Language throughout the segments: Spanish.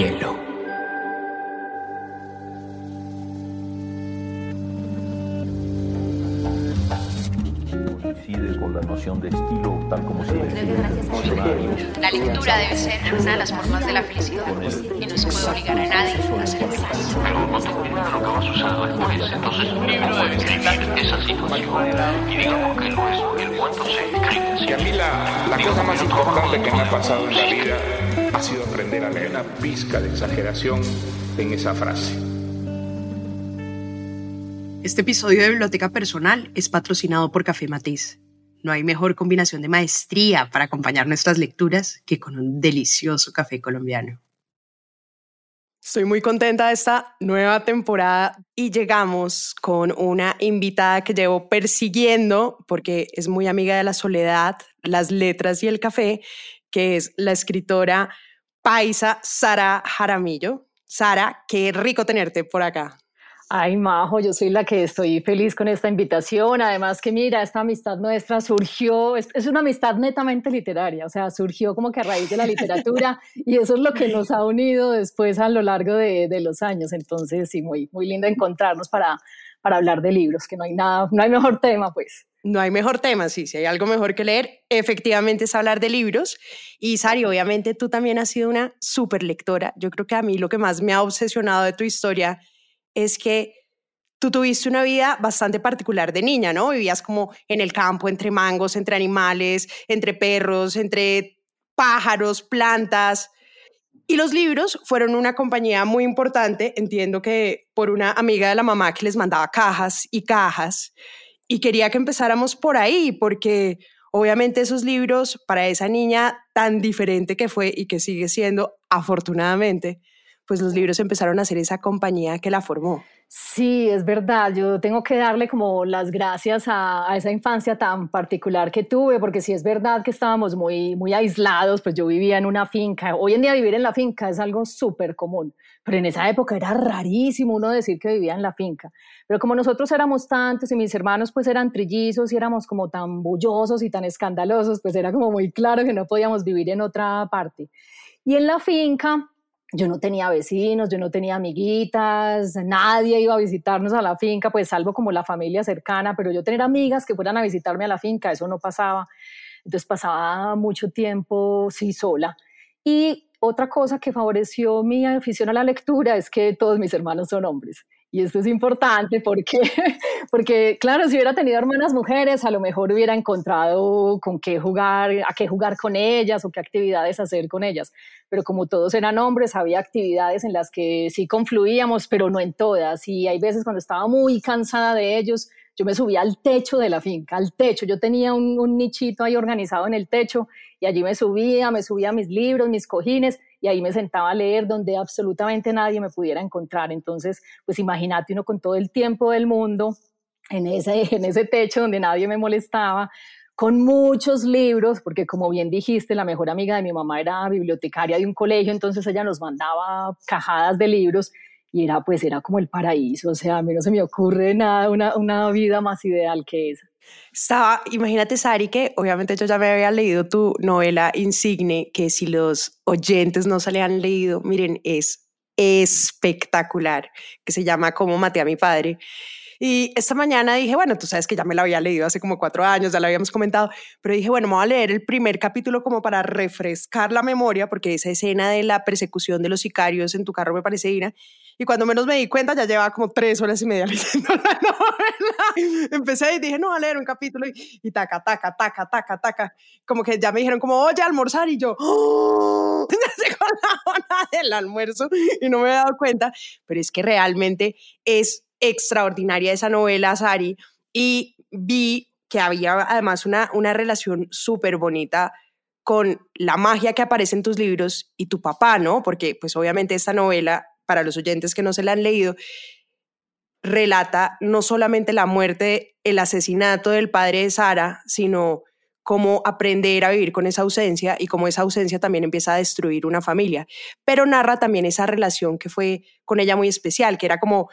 hielo. Coincide con la noción de estilo tal como se diccionario. La lectura debe ser una de las formas de la felicidad y no se puede obligar a nadie a ser feliz. pero no tengo idea de lo que vas a usar después. Entonces, un libro debe describir esa situación. Y digamos que lo es, el cuento se escribe. Y a mí la, la cosa más importante que me ha pasado en la vida ha sido aprender a leer una pizca de exageración en esa frase. Este episodio de Biblioteca Personal es patrocinado por Café Matiz. No hay mejor combinación de maestría para acompañar nuestras lecturas que con un delicioso café colombiano. Estoy muy contenta de esta nueva temporada y llegamos con una invitada que llevo persiguiendo porque es muy amiga de la soledad, las letras y el café, que es la escritora paisa Sara Jaramillo. Sara, qué rico tenerte por acá. Ay, Majo, yo soy la que estoy feliz con esta invitación. Además que mira, esta amistad nuestra surgió, es, es, una amistad netamente literaria, o sea, surgió como que a raíz de la literatura y eso es lo que nos ha unido después a lo largo de, de los años. Entonces, sí, muy, muy lindo encontrarnos para, para hablar de libros, que no hay nada, no hay mejor tema, pues. No hay mejor tema, sí, si hay algo mejor que leer, efectivamente es hablar de libros. Y Sari, obviamente tú también has sido una súper lectora. Yo creo que a mí lo que más me ha obsesionado de tu historia es que tú tuviste una vida bastante particular de niña, ¿no? Vivías como en el campo, entre mangos, entre animales, entre perros, entre pájaros, plantas. Y los libros fueron una compañía muy importante, entiendo que por una amiga de la mamá que les mandaba cajas y cajas. Y quería que empezáramos por ahí, porque obviamente esos libros, para esa niña tan diferente que fue y que sigue siendo, afortunadamente, pues los libros empezaron a ser esa compañía que la formó. Sí, es verdad. Yo tengo que darle como las gracias a, a, esa infancia tan particular que tuve, porque sí es verdad que estábamos muy, muy aislados, pues yo vivía en una finca. Hoy en día vivir en la finca es algo súper común, pero en esa época era rarísimo uno decir que vivía en la finca. Pero como nosotros éramos tantos y mis hermanos pues eran trillizos y éramos como tan bullosos y tan escandalosos, pues era como muy claro que no podíamos vivir en otra parte. Y en la finca yo no tenía vecinos, yo no tenía amiguitas, nadie iba a visitarnos a la finca, pues salvo como la familia cercana, pero yo tener amigas que fueran a visitarme a la finca, eso no pasaba. Entonces pasaba mucho tiempo, sí, sola. Y otra cosa que favoreció mi afición a la lectura es que todos mis hermanos son hombres. Y esto es importante porque, porque, claro, si hubiera tenido hermanas mujeres, a lo mejor hubiera encontrado con qué jugar, a qué jugar con ellas o qué actividades hacer con ellas. Pero como todos eran hombres, había actividades en las que sí confluíamos, pero no en todas. Y hay veces cuando estaba muy cansada de ellos, yo me subía al techo de la finca, al techo. Yo tenía un, un nichito ahí organizado en el techo y allí me subía, me subía mis libros, mis cojines y ahí me sentaba a leer donde absolutamente nadie me pudiera encontrar. Entonces, pues imagínate uno con todo el tiempo del mundo en ese, en ese techo donde nadie me molestaba, con muchos libros, porque como bien dijiste, la mejor amiga de mi mamá era bibliotecaria de un colegio, entonces ella nos mandaba cajadas de libros y era pues era como el paraíso, o sea, a mí no se me ocurre nada, una, una vida más ideal que esa. Imagínate, Sari, que obviamente yo ya me había leído tu novela Insigne, que si los oyentes no se le han leído, miren, es espectacular, que se llama Cómo maté a mi padre. Y esta mañana dije, bueno, tú sabes que ya me la había leído hace como cuatro años, ya la habíamos comentado, pero dije, bueno, me voy a leer el primer capítulo como para refrescar la memoria, porque esa escena de la persecución de los sicarios en tu carro me parece digna. Y cuando menos me di cuenta, ya llevaba como tres horas y media leyendo la novela. Empecé y dije, no, voy a leer un capítulo y, y taca, taca, taca, taca, taca. Como que ya me dijeron como, oye, almorzar. Y yo, ¡Oh! ya llegó la hora del almuerzo y no me había dado cuenta. Pero es que realmente es extraordinaria esa novela, Sari, y vi que había además una, una relación súper bonita con la magia que aparece en tus libros y tu papá, ¿no? Porque pues obviamente esta novela, para los oyentes que no se la han leído, relata no solamente la muerte, el asesinato del padre de Sara, sino cómo aprender a vivir con esa ausencia y cómo esa ausencia también empieza a destruir una familia. Pero narra también esa relación que fue con ella muy especial, que era como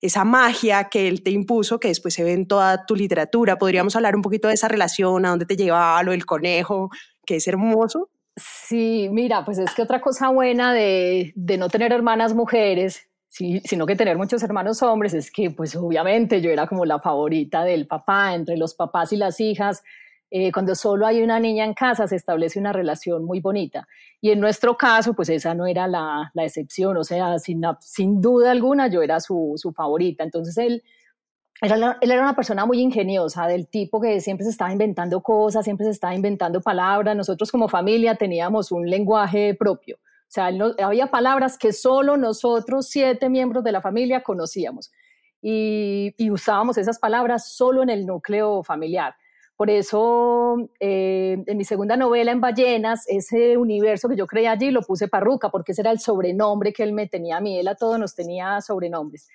esa magia que él te impuso, que después se ve en toda tu literatura. Podríamos hablar un poquito de esa relación, a dónde te llevaba lo del conejo, que es hermoso. Sí, mira, pues es que otra cosa buena de, de no tener hermanas mujeres, sino que tener muchos hermanos hombres, es que pues obviamente yo era como la favorita del papá, entre los papás y las hijas. Eh, cuando solo hay una niña en casa se establece una relación muy bonita. Y en nuestro caso, pues esa no era la, la excepción, o sea, sin, sin duda alguna yo era su, su favorita. Entonces él él era una persona muy ingeniosa, del tipo que siempre se estaba inventando cosas, siempre se estaba inventando palabras. Nosotros como familia teníamos un lenguaje propio. O sea, había palabras que solo nosotros, siete miembros de la familia, conocíamos. Y, usábamos esas palabras solo en el núcleo familiar. Por eso, eh, en mi segunda novela, En Ballenas, ese universo que yo creía allí lo puse Parruca, porque ese era el sobrenombre que él me tenía a mí. Él a todos nos tenía sobrenombres.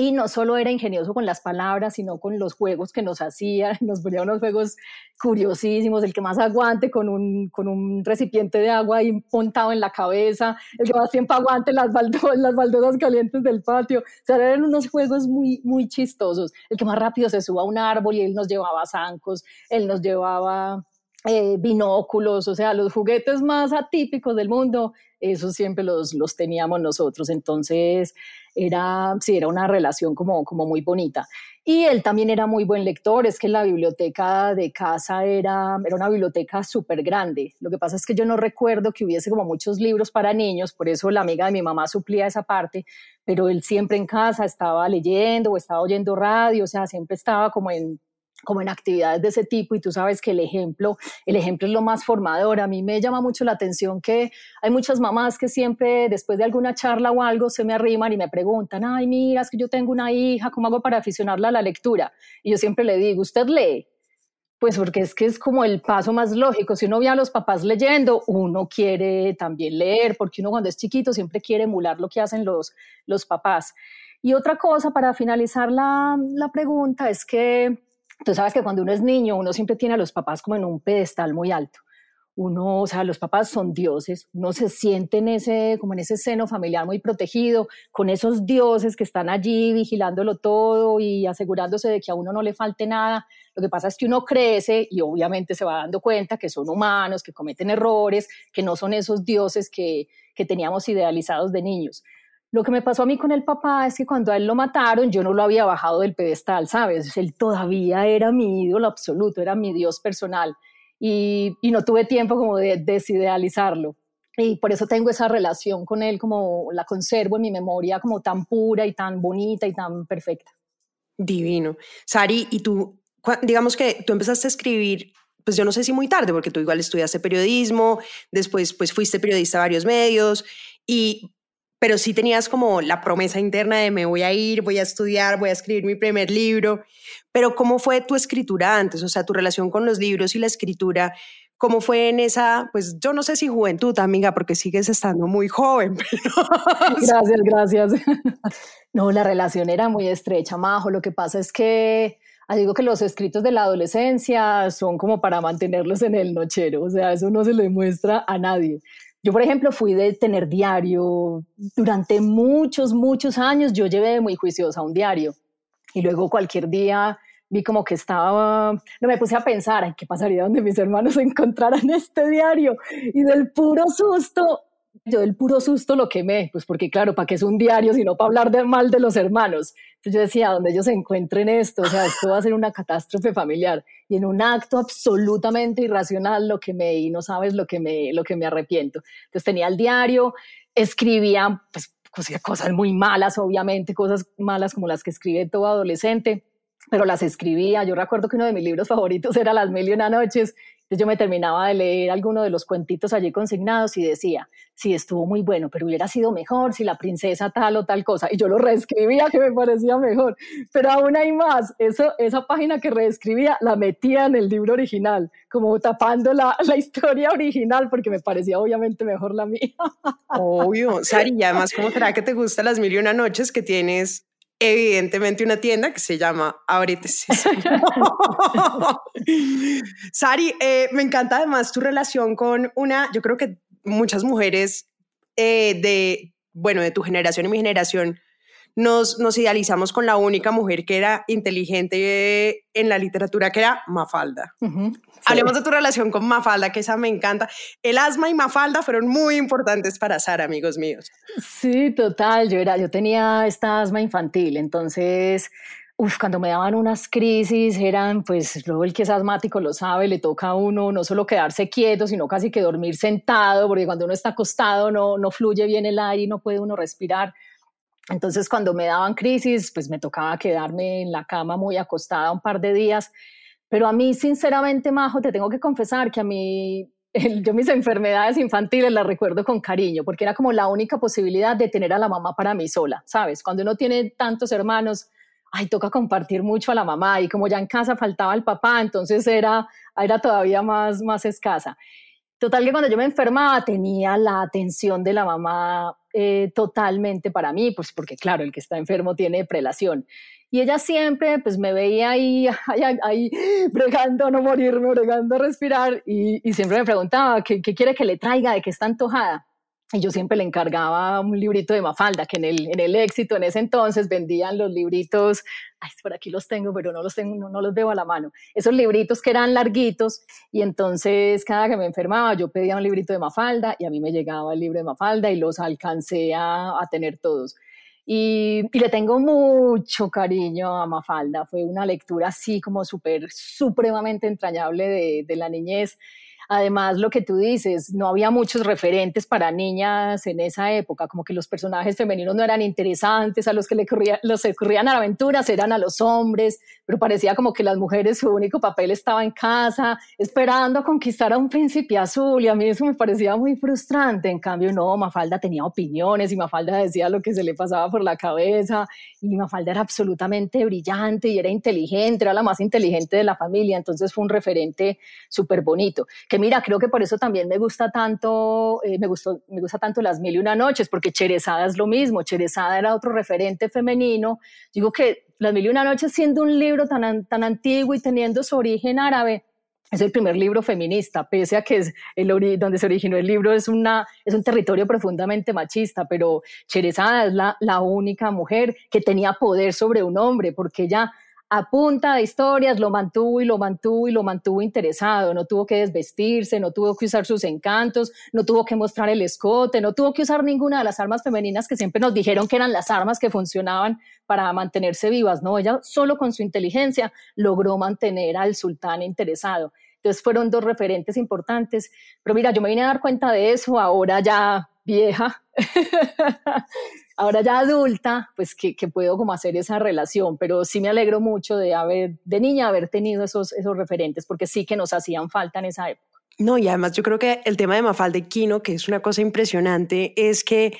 Y no solo era ingenioso con las palabras, sino con los juegos que nos hacía. Nos ponía unos juegos curiosísimos, el que más aguante con un, con un recipiente de agua ahí montado en la cabeza, el que más tiempo aguante las, las baldosas calientes del patio. O sea, eran unos juegos muy, muy chistosos. El que más rápido se suba a un árbol y él nos llevaba zancos, él nos llevaba eh, binóculos, o sea, los juguetes más atípicos del mundo, esos siempre los, los teníamos nosotros. Entonces, era, sí, era una relación como, como muy bonita. Y él también era muy buen lector, es que la biblioteca de casa era, era una biblioteca súper grande. Lo que pasa es que yo no recuerdo que hubiese como muchos libros para niños, por eso la amiga de mi mamá suplía esa parte, pero él siempre en casa estaba leyendo o estaba oyendo radio, o sea, siempre estaba como en como en actividades de ese tipo y tú sabes que el ejemplo, el ejemplo es lo más formador. A mí me llama mucho la atención que hay muchas mamás que siempre después de alguna charla o algo se me arriman y me preguntan, ay, mira, es que yo tengo una hija, ¿cómo hago para aficionarla a la lectura? Y yo siempre le digo, ¿usted lee? Pues porque es que es como el paso más lógico. Si uno ve a los papás leyendo, uno quiere también leer, porque uno cuando es chiquito siempre quiere emular lo que hacen los, los papás. Y otra cosa para finalizar la, la pregunta es que Tú sabes que cuando uno es niño, uno siempre tiene a los papás como en un pedestal muy alto. Uno, o sea, los papás son dioses, uno se siente en ese, como en ese seno familiar muy protegido, con esos dioses que están allí vigilándolo todo y asegurándose de que a uno no le falte nada. Lo que pasa es que uno crece y obviamente se va dando cuenta que son humanos, que cometen errores, que no son esos dioses que, que teníamos idealizados de niños. Lo que me pasó a mí con el papá es que cuando a él lo mataron, yo no lo había bajado del pedestal, ¿sabes? Él todavía era mi ídolo absoluto, era mi Dios personal. Y, no tuve tiempo como de desidealizarlo. Y por eso tengo esa relación con él, como la conservo en mi memoria como tan pura y tan bonita y tan perfecta. Divino. Sari, y tú, digamos que tú empezaste a escribir pues yo no sé si muy tarde, porque tú igual estudiaste periodismo, después pues fuiste periodista a varios medios y pero sí tenías como la promesa interna de me voy a ir, voy a estudiar, voy a escribir mi primer libro. Pero ¿cómo fue tu escritura antes? O sea, tu relación con los libros y la escritura, ¿cómo fue en esa, pues yo no sé si juventud, amiga, porque sigues estando muy joven? Gracias, gracias. No, la relación era muy estrecha, Majo. Lo que pasa es que digo que los escritos de la adolescencia son como para mantenerlos en el nochero, o sea, eso no se le muestra a nadie. Yo, por ejemplo, fui de tener diario durante muchos, muchos años. Yo llevé muy juiciosa un diario y luego cualquier día vi como que estaba, no me puse a pensar, ¿qué pasaría donde mis hermanos encontraran este diario? Y del puro susto yo del puro susto lo quemé, pues porque claro, ¿para qué es un diario sino para hablar de mal de los hermanos? Entonces yo decía, donde ellos se encuentren esto, o sea, esto va a ser una catástrofe familiar. Y en un acto absolutamente irracional lo quemé y no sabes lo que me, lo que me arrepiento. Entonces tenía el diario, escribía pues, cosas muy malas, obviamente, cosas malas como las que escribe todo adolescente, pero las escribía. Yo recuerdo que uno de mis libros favoritos era Las Mil y Una Noches entonces yo me terminaba de leer alguno de los cuentitos allí consignados y decía, sí, estuvo muy bueno, pero hubiera sido mejor si la princesa tal o tal cosa. Y yo lo reescribía que me parecía mejor. Pero aún hay más. Eso, esa página que reescribía la metía en el libro original, como tapando la, la historia original porque me parecía obviamente mejor la mía. Obvio. Sari, y además, ¿cómo será que te gustan las mil y una noches que tienes evidentemente una tienda que se llama Abrete Sari, eh, me encanta además tu relación con una, yo creo que muchas mujeres eh, de, bueno, de tu generación y mi generación, nos, nos idealizamos con la única mujer que era inteligente en la literatura, que era Mafalda. Hablemos de tu relación con Mafalda, que esa me encanta. El asma y Mafalda fueron muy importantes para Sara, amigos míos. Sí, total. Yo, era, yo tenía esta asma infantil, entonces Uf, cuando me daban unas crisis eran, pues luego el que es asmático lo sabe, le toca a uno no solo quedarse quieto, sino casi que dormir sentado, porque cuando uno está acostado no, no fluye bien el aire y no puede uno respirar. Entonces cuando me daban crisis, pues me tocaba quedarme en la cama muy acostada un par de días. Pero a mí, sinceramente, Majo, te tengo que confesar que a mí yo mis enfermedades infantiles las recuerdo con cariño, porque era como la única posibilidad de tener a la mamá para mí sola, ¿sabes? Cuando uno tiene tantos hermanos, ay, toca compartir mucho a la mamá y como ya en casa faltaba el papá, entonces era, era todavía más, más escasa. Total que cuando yo me enfermaba tenía la atención de la mamá eh, totalmente para mí, pues porque claro, el que está enfermo tiene prelación. Y ella siempre pues me veía ahí, ahí, ahí bregando a no morirme, bregando a respirar y, y siempre me preguntaba, ¿qué, ¿qué, quiere que le traiga? ¿De qué está antojada? Y yo siempre le encargaba un librito de Mafalda, que en el, en el éxito en ese entonces vendían los libritos, ay, por aquí los tengo, pero no los, tengo, no, los veo a la mano, esos libritos que eran larguitos, y entonces cada que me enfermaba yo pedía un librito de Mafalda y a mí me llegaba el libro de Mafalda y los alcancé a, a tener todos. Y, le tengo mucho cariño a Mafalda, fue una lectura así como súper, supremamente entrañable de, de la niñez. Además, lo que tú dices, no había muchos referentes para niñas en esa época, como que los personajes femeninos no eran interesantes, a los que le ocurría, los ocurrían a aventuras eran a los hombres, pero parecía como que las mujeres su único papel estaba en casa, esperando a conquistar a un príncipe azul, y a mí eso me parecía muy frustrante. En cambio, no, Mafalda tenía opiniones y Mafalda decía lo que se le pasaba por la cabeza, y Mafalda era absolutamente brillante y era inteligente, era la más inteligente de la familia, entonces fue un referente súper bonito. Que mira, creo que por eso también me gusta tanto, eh, me, gustó, me gusta tanto Las Mil y Una Noches, porque Cherezada es lo mismo, Cherezada era otro referente femenino. Digo que Las Mil y Una Noches, siendo un libro tan, tan antiguo y teniendo su origen árabe, es el primer libro feminista, pese a que es el donde se originó el libro es, una, es un territorio profundamente machista, pero Cherezada es la, la única mujer que tenía poder sobre un hombre, porque ella a punta de historias lo mantuvo y lo mantuvo y lo mantuvo interesado, no tuvo que desvestirse, no tuvo que usar sus encantos, no tuvo que mostrar el escote, no tuvo que usar ninguna de las armas femeninas que siempre nos dijeron que eran las armas que funcionaban para mantenerse vivas, no, ella solo con su inteligencia logró mantener al sultán interesado. Entonces fueron dos referentes importantes, pero mira, yo me vine a dar cuenta de eso ahora ya vieja, ahora ya adulta, pues que, puedo como hacer esa relación, pero sí me alegro mucho de haber, de niña, haber tenido esos, esos referentes, porque sí que nos hacían falta en esa época. No, y además yo creo que el tema de Mafalda y Quino, que es una cosa impresionante, es que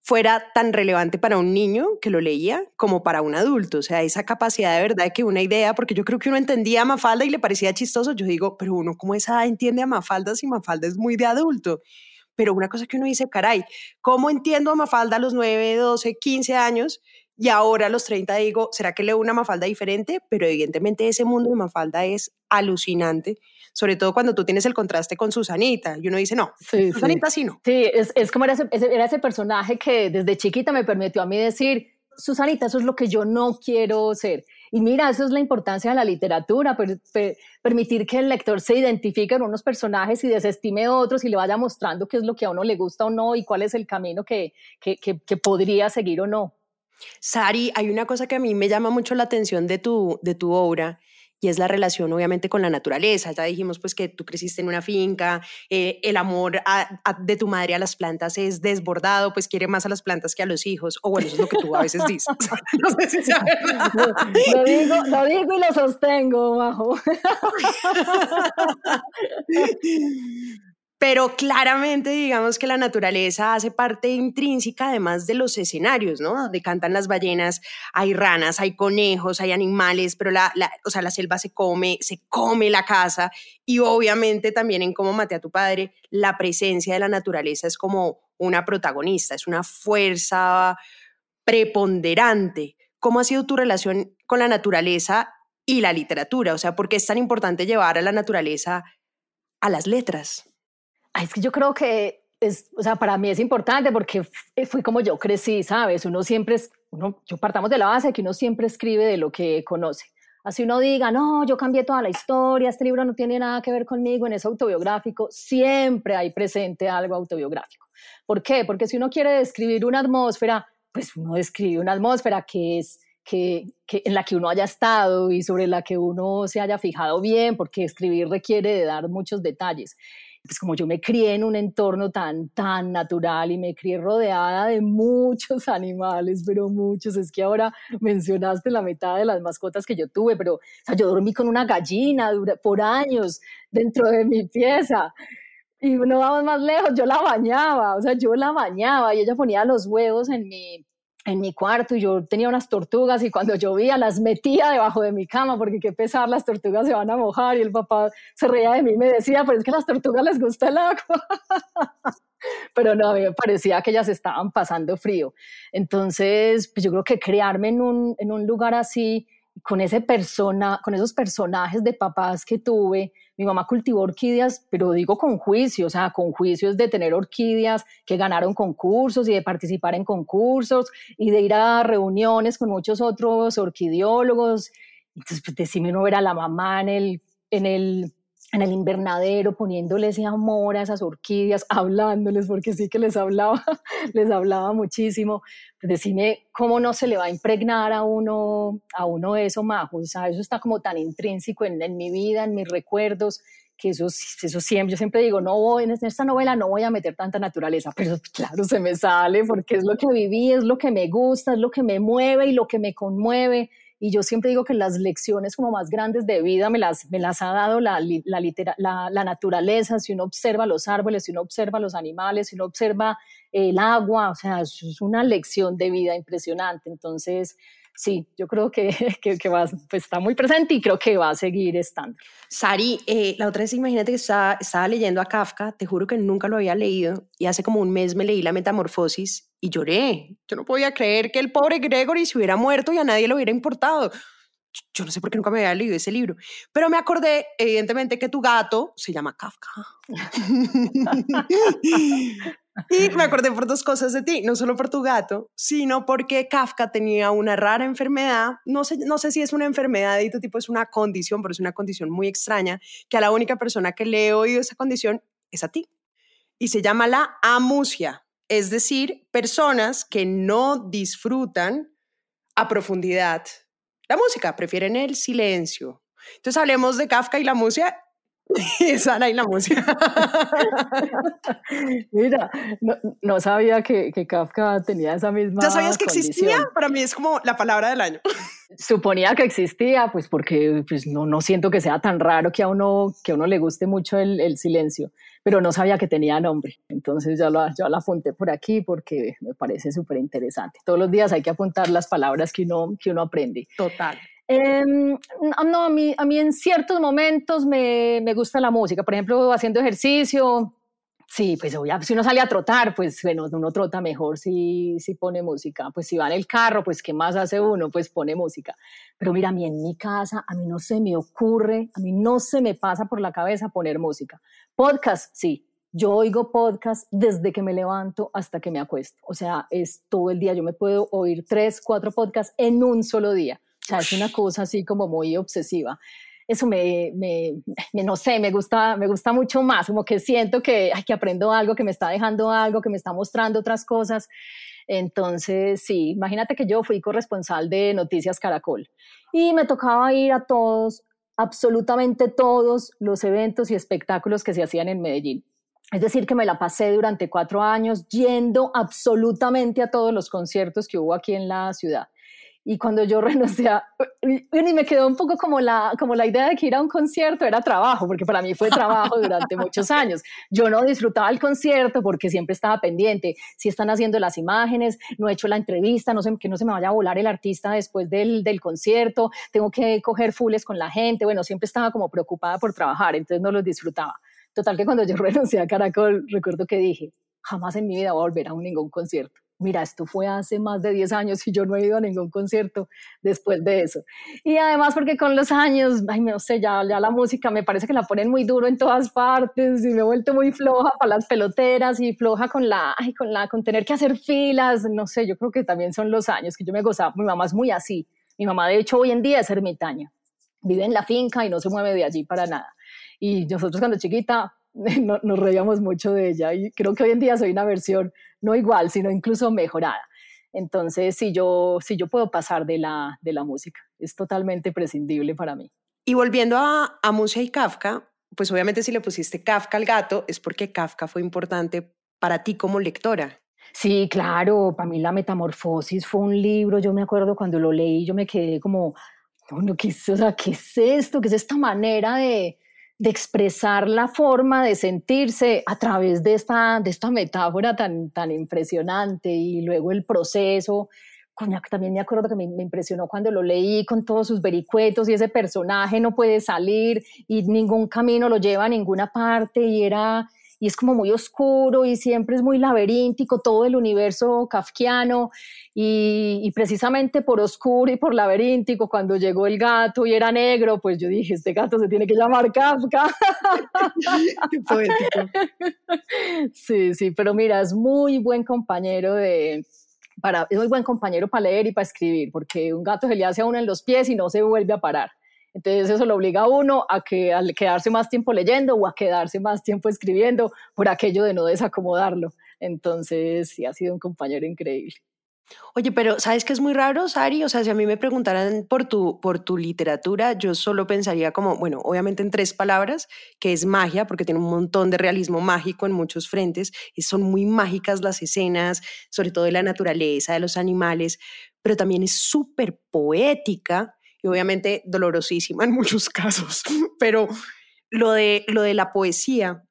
fuera tan relevante para un niño que lo leía como para un adulto. O sea, esa capacidad de verdad que una idea, porque yo creo que uno entendía a Mafalda y le parecía chistoso. Yo digo, pero uno, ¿cómo esa entiende a Mafalda si Mafalda es muy de adulto? Pero una cosa que uno dice, caray, ¿cómo entiendo a Mafalda a los 9, 12, 15 años? Y ahora a los 30 digo, ¿será que leo una Mafalda diferente? Pero evidentemente ese mundo de Mafalda es alucinante, sobre todo cuando tú tienes el contraste con Susanita. Y uno dice, no, sí, Susanita sí. no. Sí, es, es como era ese, era ese personaje que desde chiquita me permitió a mí decir, Susanita, eso es lo que yo no quiero ser. Y mira, eso es la importancia de la literatura, permitir que el lector se identifique con unos personajes y desestime otros y le vaya mostrando qué es lo que a uno le gusta o no y cuál es el camino que, que, que podría seguir o no. Sari, hay una cosa que a mí me llama mucho la atención de tu, de tu obra y es la relación obviamente con la naturaleza. Ya dijimos pues que tú creciste en una finca, eh, el amor de tu madre a las plantas es desbordado, pues quiere más a las plantas que a los hijos, o bueno, eso es lo que tú a veces dices. no sé si sea Lo, digo, lo digo y lo sostengo, bajo. pero claramente digamos que la naturaleza hace parte intrínseca además de los escenarios, ¿no? Donde cantan las ballenas, hay ranas, hay conejos, hay animales, pero la, o sea, la selva se come, se come la casa y obviamente también en cómo maté a tu padre, la presencia de la naturaleza es como una protagonista, es una fuerza preponderante. ¿Cómo ha sido tu relación con la naturaleza y la literatura? O sea, ¿por qué es tan importante llevar a la naturaleza a las letras? Es que yo creo que es, o sea, para mí es importante porque fui como yo crecí, ¿sabes? Uno siempre es uno, yo partamos de la base que uno siempre escribe de lo que conoce. Así uno diga, no, yo cambié toda la historia, este libro no tiene nada que ver conmigo, en ese autobiográfico, siempre hay presente algo autobiográfico. ¿Por qué? Porque si uno quiere describir una atmósfera, pues uno describe una atmósfera que es que, que, en la que uno haya estado y sobre la que uno se haya fijado bien, porque escribir requiere de dar muchos detalles pues como yo me crié en un entorno tan, tan natural y me crié rodeada de muchos animales, pero muchos, es que ahora mencionaste la mitad de las mascotas que yo tuve, pero o sea, yo dormí con una gallina por años dentro de mi pieza. Y no vamos más lejos, yo la bañaba, o sea, yo la bañaba y ella ponía los huevos en mi, en mi cuarto y yo tenía unas tortugas y cuando llovía las metía debajo de mi cama porque qué pesar, las tortugas se van a mojar y el papá se reía de mí y me decía, pero es que a las tortugas les gusta el agua. pero no, a mí me parecía que ellas estaban pasando frío. Entonces, pues yo creo que crearme en un, en un lugar así, con, ese persona, con esos personajes de papás que tuve, mi mamá cultivó orquídeas, pero digo con juicio, o sea, con juicios de tener orquídeas que ganaron concursos y de participar en concursos y de ir a reuniones con muchos otros orquidiólogos. Entonces, pues decime no ver a la mamá en el, en el en el invernadero poniéndole ese amor a esas orquídeas, hablándoles, porque sí que les hablaba, les hablaba muchísimo. Pues decime cómo no se le va a impregnar a uno, a uno eso, Majo. O sea, eso está como tan intrínseco en, en mi vida, en mis recuerdos, que eso, eso siempre, yo siempre digo, no voy, en esta novela no voy a meter tanta naturaleza, pero claro, se me sale porque es lo que viví, es lo que me gusta, es lo que me mueve y lo que me conmueve y yo siempre digo que las lecciones como más grandes de vida me las, me las ha dado la, la, la, naturaleza, si uno observa los árboles, si uno observa los animales, si uno observa el agua, o sea, es una lección de vida impresionante. Entonces, sí, yo creo que, que, va, pues está muy presente y creo que va a seguir estando. Sari, eh, la otra vez imagínate que estaba, estaba leyendo a Kafka, te juro que nunca lo había leído y hace como un mes me leí La Metamorfosis y lloré. Yo no podía creer que el pobre Gregory se hubiera muerto y a nadie le hubiera importado. Yo no sé por qué nunca me había leído ese libro, pero me acordé, evidentemente, que tu gato se llama Kafka. Y me acordé por dos cosas de ti, no solo por tu gato, sino porque Kafka tenía una rara enfermedad, no sé, no sé si es una enfermedad de tu tipo, es una condición, pero es una condición muy extraña, que a la única persona que le he oído esa condición es a ti. Y se llama la amusia, es decir, personas que no disfrutan a profundidad la música, prefieren el silencio. Entonces hablemos de Kafka y la música Sana y la música. Mira, no, sabía que, que, Kafka tenía esa misma. ¿Ya sabías que existía? Para mí es como la palabra del año. Suponía que existía, pues porque pues no, no siento que sea tan raro que a uno, que a uno le guste mucho el, el silencio, pero no sabía que tenía nombre. Entonces ya lo, ya lo apunté por aquí porque me parece súper interesante. Todos los días hay que apuntar las palabras que uno, que uno aprende. Total. Em, no, a mí, a mí en ciertos momentos me, me, gusta la música, por ejemplo, haciendo ejercicio, sí, pues si uno sale a trotar, pues bueno, uno trota mejor si, si pone música, pues si va en el carro, pues ¿qué más hace uno? Pues pone música. Pero mira, a mí en mi casa, a mí no se me ocurre, a mí no se me pasa por la cabeza poner música. Podcast, sí, yo oigo podcast desde que me levanto hasta que me acuesto. O sea, es todo el día. Yo me puedo oír tres, cuatro podcasts en un solo día. O sea, es una cosa así como muy obsesiva. Eso me, me, no sé, me gusta, me gusta mucho más, como que siento que, ay, que aprendo algo, que me está dejando algo, que me está mostrando otras cosas. Entonces, sí, imagínate que yo fui corresponsal de Noticias Caracol y me tocaba ir a todos, absolutamente todos los eventos y espectáculos que se hacían en Medellín. Es decir, que me la pasé durante cuatro años yendo absolutamente a todos los conciertos que hubo aquí en la ciudad. Y cuando yo renuncié, y me quedó un poco como la, como la idea de que ir a un concierto era trabajo, porque para mí fue trabajo durante muchos años. Yo no disfrutaba el concierto porque siempre estaba pendiente. Si están haciendo las imágenes, no he hecho la entrevista, no sé, que no se me vaya a volar el artista después del, del concierto, tengo que coger fulles con la gente. Bueno, siempre estaba como preocupada por trabajar, entonces no los disfrutaba. Total que cuando yo renuncié a Caracol, recuerdo que dije, jamás en mi vida voy a volver a un ningún concierto mira, esto fue hace más de 10 años y yo no he ido a ningún concierto después de eso. Y además porque con los años, ay, no sé, ya, ya la música me parece que la ponen muy duro en todas partes y me he vuelto muy floja para las peloteras y floja con la, ay, con la, con tener que hacer filas, no sé, yo creo que también son los años que yo me gozaba, mi mamá es muy así, mi mamá de hecho hoy en día es ermitaña, vive en la finca y no se mueve de allí para nada. Y nosotros cuando chiquita no, nos reíamos mucho de ella y creo que hoy en día soy una versión no igual, sino incluso mejorada. Entonces, si yo, si yo puedo pasar de la, de la música, es totalmente prescindible para mí. Y volviendo a, a Musia y Kafka, pues obviamente si le pusiste Kafka al gato es porque Kafka fue importante para ti como lectora. Sí, claro, para mí La Metamorfosis fue un libro, yo me acuerdo cuando lo leí, yo me quedé como, no, ¿qué, o sea, ¿qué es esto? ¿Qué es esta manera de, de expresar la forma de sentirse a través de esta, de esta metáfora tan, tan impresionante y luego el proceso. También me acuerdo que me, me, impresionó cuando lo leí con todos sus vericuetos y ese personaje no puede salir y ningún camino lo lleva a ninguna parte y era y es como muy oscuro y siempre es muy laberíntico todo el universo kafkiano y, y, precisamente por oscuro y por laberíntico cuando llegó el gato y era negro pues yo dije este gato se tiene que llamar Kafka sí sí pero mira es muy buen compañero de para, es muy buen compañero para leer y para escribir porque un gato se le hace a uno en los pies y no se vuelve a parar entonces eso lo obliga a uno a, que, a quedarse más tiempo leyendo o a quedarse más tiempo escribiendo por aquello de no desacomodarlo. Entonces sí ha sido un compañero increíble. Oye, pero ¿sabes qué es muy raro, Sari? O sea, si a mí me preguntaran por tu, por tu literatura, yo solo pensaría como, bueno, obviamente en tres palabras, que es magia, porque tiene un montón de realismo mágico en muchos frentes, y son muy mágicas las escenas, sobre todo de la naturaleza, de los animales, pero también es súper poética y obviamente dolorosísima en muchos casos, pero lo de, lo de la poesía,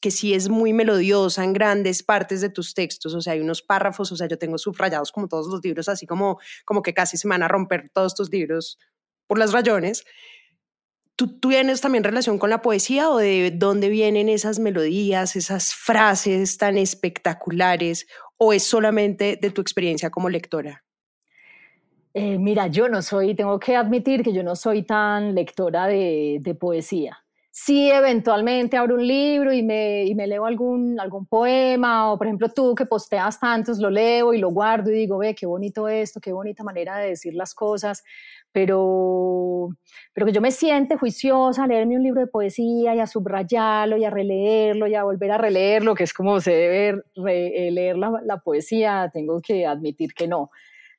que sí es muy melodiosa en grandes partes de tus textos, o sea, hay unos párrafos, o sea, yo tengo subrayados como todos los libros, así como, como que casi se van a romper todos tus libros por las rayones. ¿Tú, ¿Tú tienes también relación con la poesía o de dónde vienen esas melodías, esas frases tan espectaculares, o es solamente de tu experiencia como lectora? Eh, mira, yo no soy, tengo que admitir que yo no soy tan lectora de, de poesía. Sí, eventualmente abro un libro y me, y me leo algún, algún poema, o por ejemplo tú que posteas tantos, lo leo y lo guardo y digo, ve, qué bonito esto, qué bonita manera de decir las cosas, pero, pero que yo me siente juiciosa a leerme un libro de poesía y a subrayarlo y a releerlo y a volver a releerlo, que es como se debe re, leer la, la poesía, tengo que admitir que no.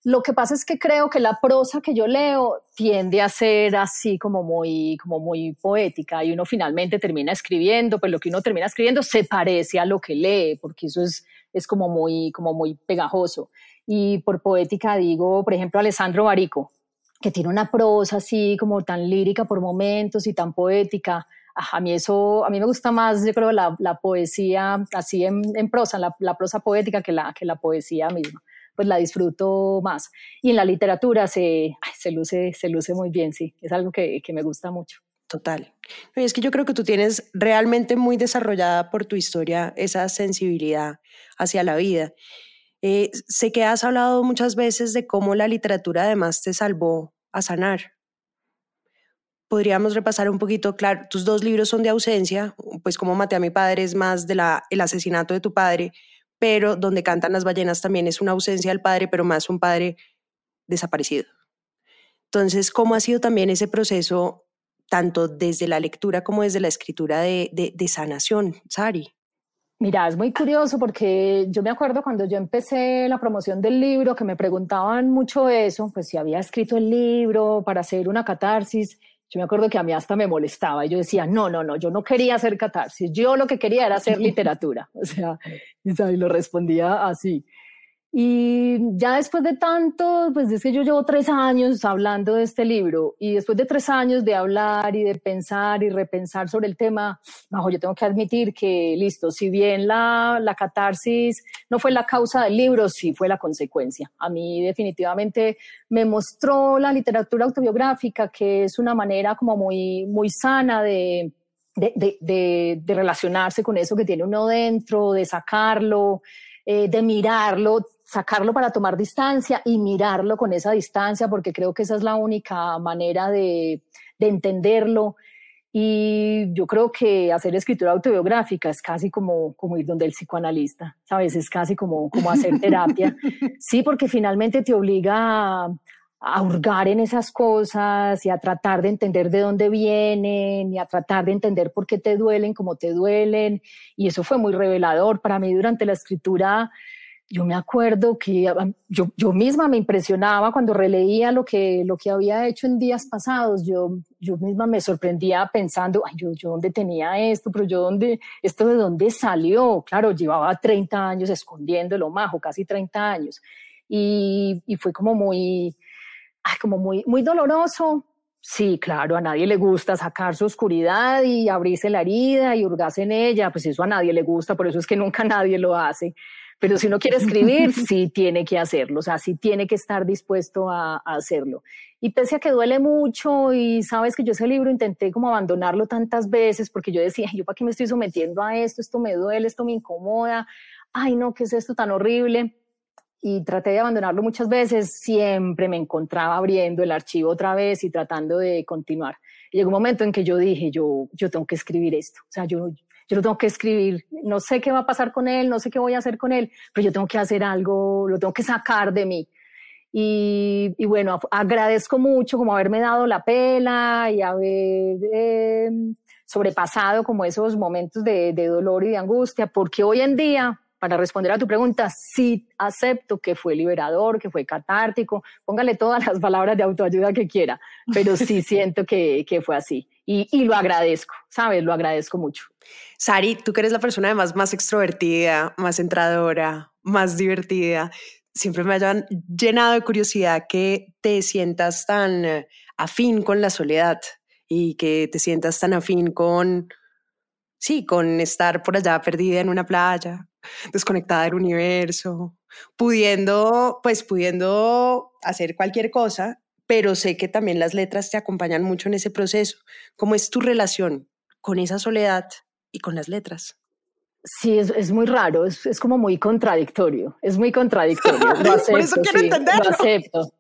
Lo que pasa es que creo que la prosa que yo leo tiende a ser así como muy, como muy poética y uno finalmente termina escribiendo, pues lo que uno termina escribiendo se parece a lo que lee, porque eso es, es como, muy, como muy pegajoso. Y por poética digo, por ejemplo, Alessandro Barico, que tiene una prosa así como tan lírica por momentos y tan poética. A mí eso, a mí me gusta más, yo creo, la, la poesía así en, en prosa, la, la, prosa poética que la, que la poesía misma pues la disfruto más. Y en la literatura se, se, luce, se luce muy bien, sí, es algo que, que me gusta mucho. Total. Es que yo creo que tú tienes realmente muy desarrollada por tu historia esa sensibilidad hacia la vida. Eh, sé que has hablado muchas veces de cómo la literatura además te salvó a sanar. Podríamos repasar un poquito, claro, tus dos libros son de ausencia, pues como maté a mi padre es más de la, el asesinato de tu padre, pero donde cantan las ballenas también es una ausencia del padre, pero más un padre desaparecido. Entonces, ¿cómo ha sido también ese proceso, tanto desde la lectura como desde la escritura de, de, de sanación, Sari? Mira, es muy curioso porque yo me acuerdo cuando yo empecé la promoción del libro que me preguntaban mucho eso, pues si había escrito el libro para hacer una catarsis yo me acuerdo que a mí hasta me molestaba y yo decía, no, no, no, yo no quería hacer catarsis, yo lo que quería era hacer literatura. O sea, y lo respondía así. Y ya después de tanto, pues es que yo llevo tres años hablando de este libro y después de tres años de hablar y de pensar y repensar sobre el tema, bajo, yo tengo que admitir que, listo, si bien la, la catarsis no fue la causa del libro, sí fue la consecuencia. A mí definitivamente me mostró la literatura autobiográfica, que es una manera como muy, muy sana de, de, de, relacionarse con eso que tiene uno dentro, de sacarlo, eh, de mirarlo sacarlo para tomar distancia y mirarlo con esa distancia, porque creo que esa es la única manera de, de entenderlo. Y yo creo que hacer escritura autobiográfica es casi como, como ir donde el psicoanalista, ¿sabes? Es casi como, como hacer terapia. Sí, porque finalmente te obliga a, a hurgar en esas cosas y a tratar de entender de dónde vienen y a tratar de entender por qué te duelen como te duelen. Y eso fue muy revelador para mí durante la escritura yo me acuerdo que yo, yo, misma me impresionaba cuando releía lo que, lo que había hecho en días pasados. Yo, yo misma me sorprendía pensando, ay, yo, yo dónde tenía esto, pero yo dónde, esto de dónde salió. Claro, llevaba 30 años escondiéndolo, majo, casi 30 años. Y, y fue como muy, ay, como muy, muy doloroso. Sí, claro, a nadie le gusta sacar su oscuridad y abrirse la herida y hurgarse en ella. Pues eso a nadie le gusta, por eso es que nunca nadie lo hace. Pero si uno quiere escribir, sí tiene que hacerlo, o sea, sí tiene que estar dispuesto a, hacerlo. Y pese a que duele mucho y sabes que yo ese libro intenté como abandonarlo tantas veces porque yo decía, yo para qué me estoy sometiendo a esto, esto me duele, esto me incomoda, ay no, ¿qué es esto tan horrible? Y traté de abandonarlo muchas veces, siempre me encontraba abriendo el archivo otra vez y tratando de continuar. Y llegó un momento en que yo dije, yo, yo tengo que escribir esto, o sea, yo, yo lo tengo que escribir, no sé qué va a pasar con él, no sé qué voy a hacer con él, pero yo tengo que hacer algo, lo tengo que sacar de mí. Y, bueno, agradezco mucho como haberme dado la pela y haber em, sobrepasado como esos momentos de, de dolor y de angustia, porque hoy en día para responder a tu pregunta, sí acepto que fue liberador, que fue catártico, póngale todas las palabras de autoayuda que quiera, pero sí siento que, que fue así. Y, lo agradezco, ¿sabes? Lo agradezco mucho. Sari, tú que eres la persona además más extrovertida, más entradora, más divertida, siempre me hayan llenado de curiosidad que te sientas tan eh, afín con la soledad y que te sientas tan afín con, sí, con estar por allá perdida en una playa, desconectada del universo, pudiendo, pues pudiendo hacer cualquier cosa, pero sé que también las letras te acompañan mucho en ese proceso. ¿Cómo es tu relación con esa soledad y con las letras? Sí, es, es muy raro, es, es, como muy contradictorio, es muy contradictorio. Lo acepto, Por eso quiero sí, entenderlo. Lo acepto.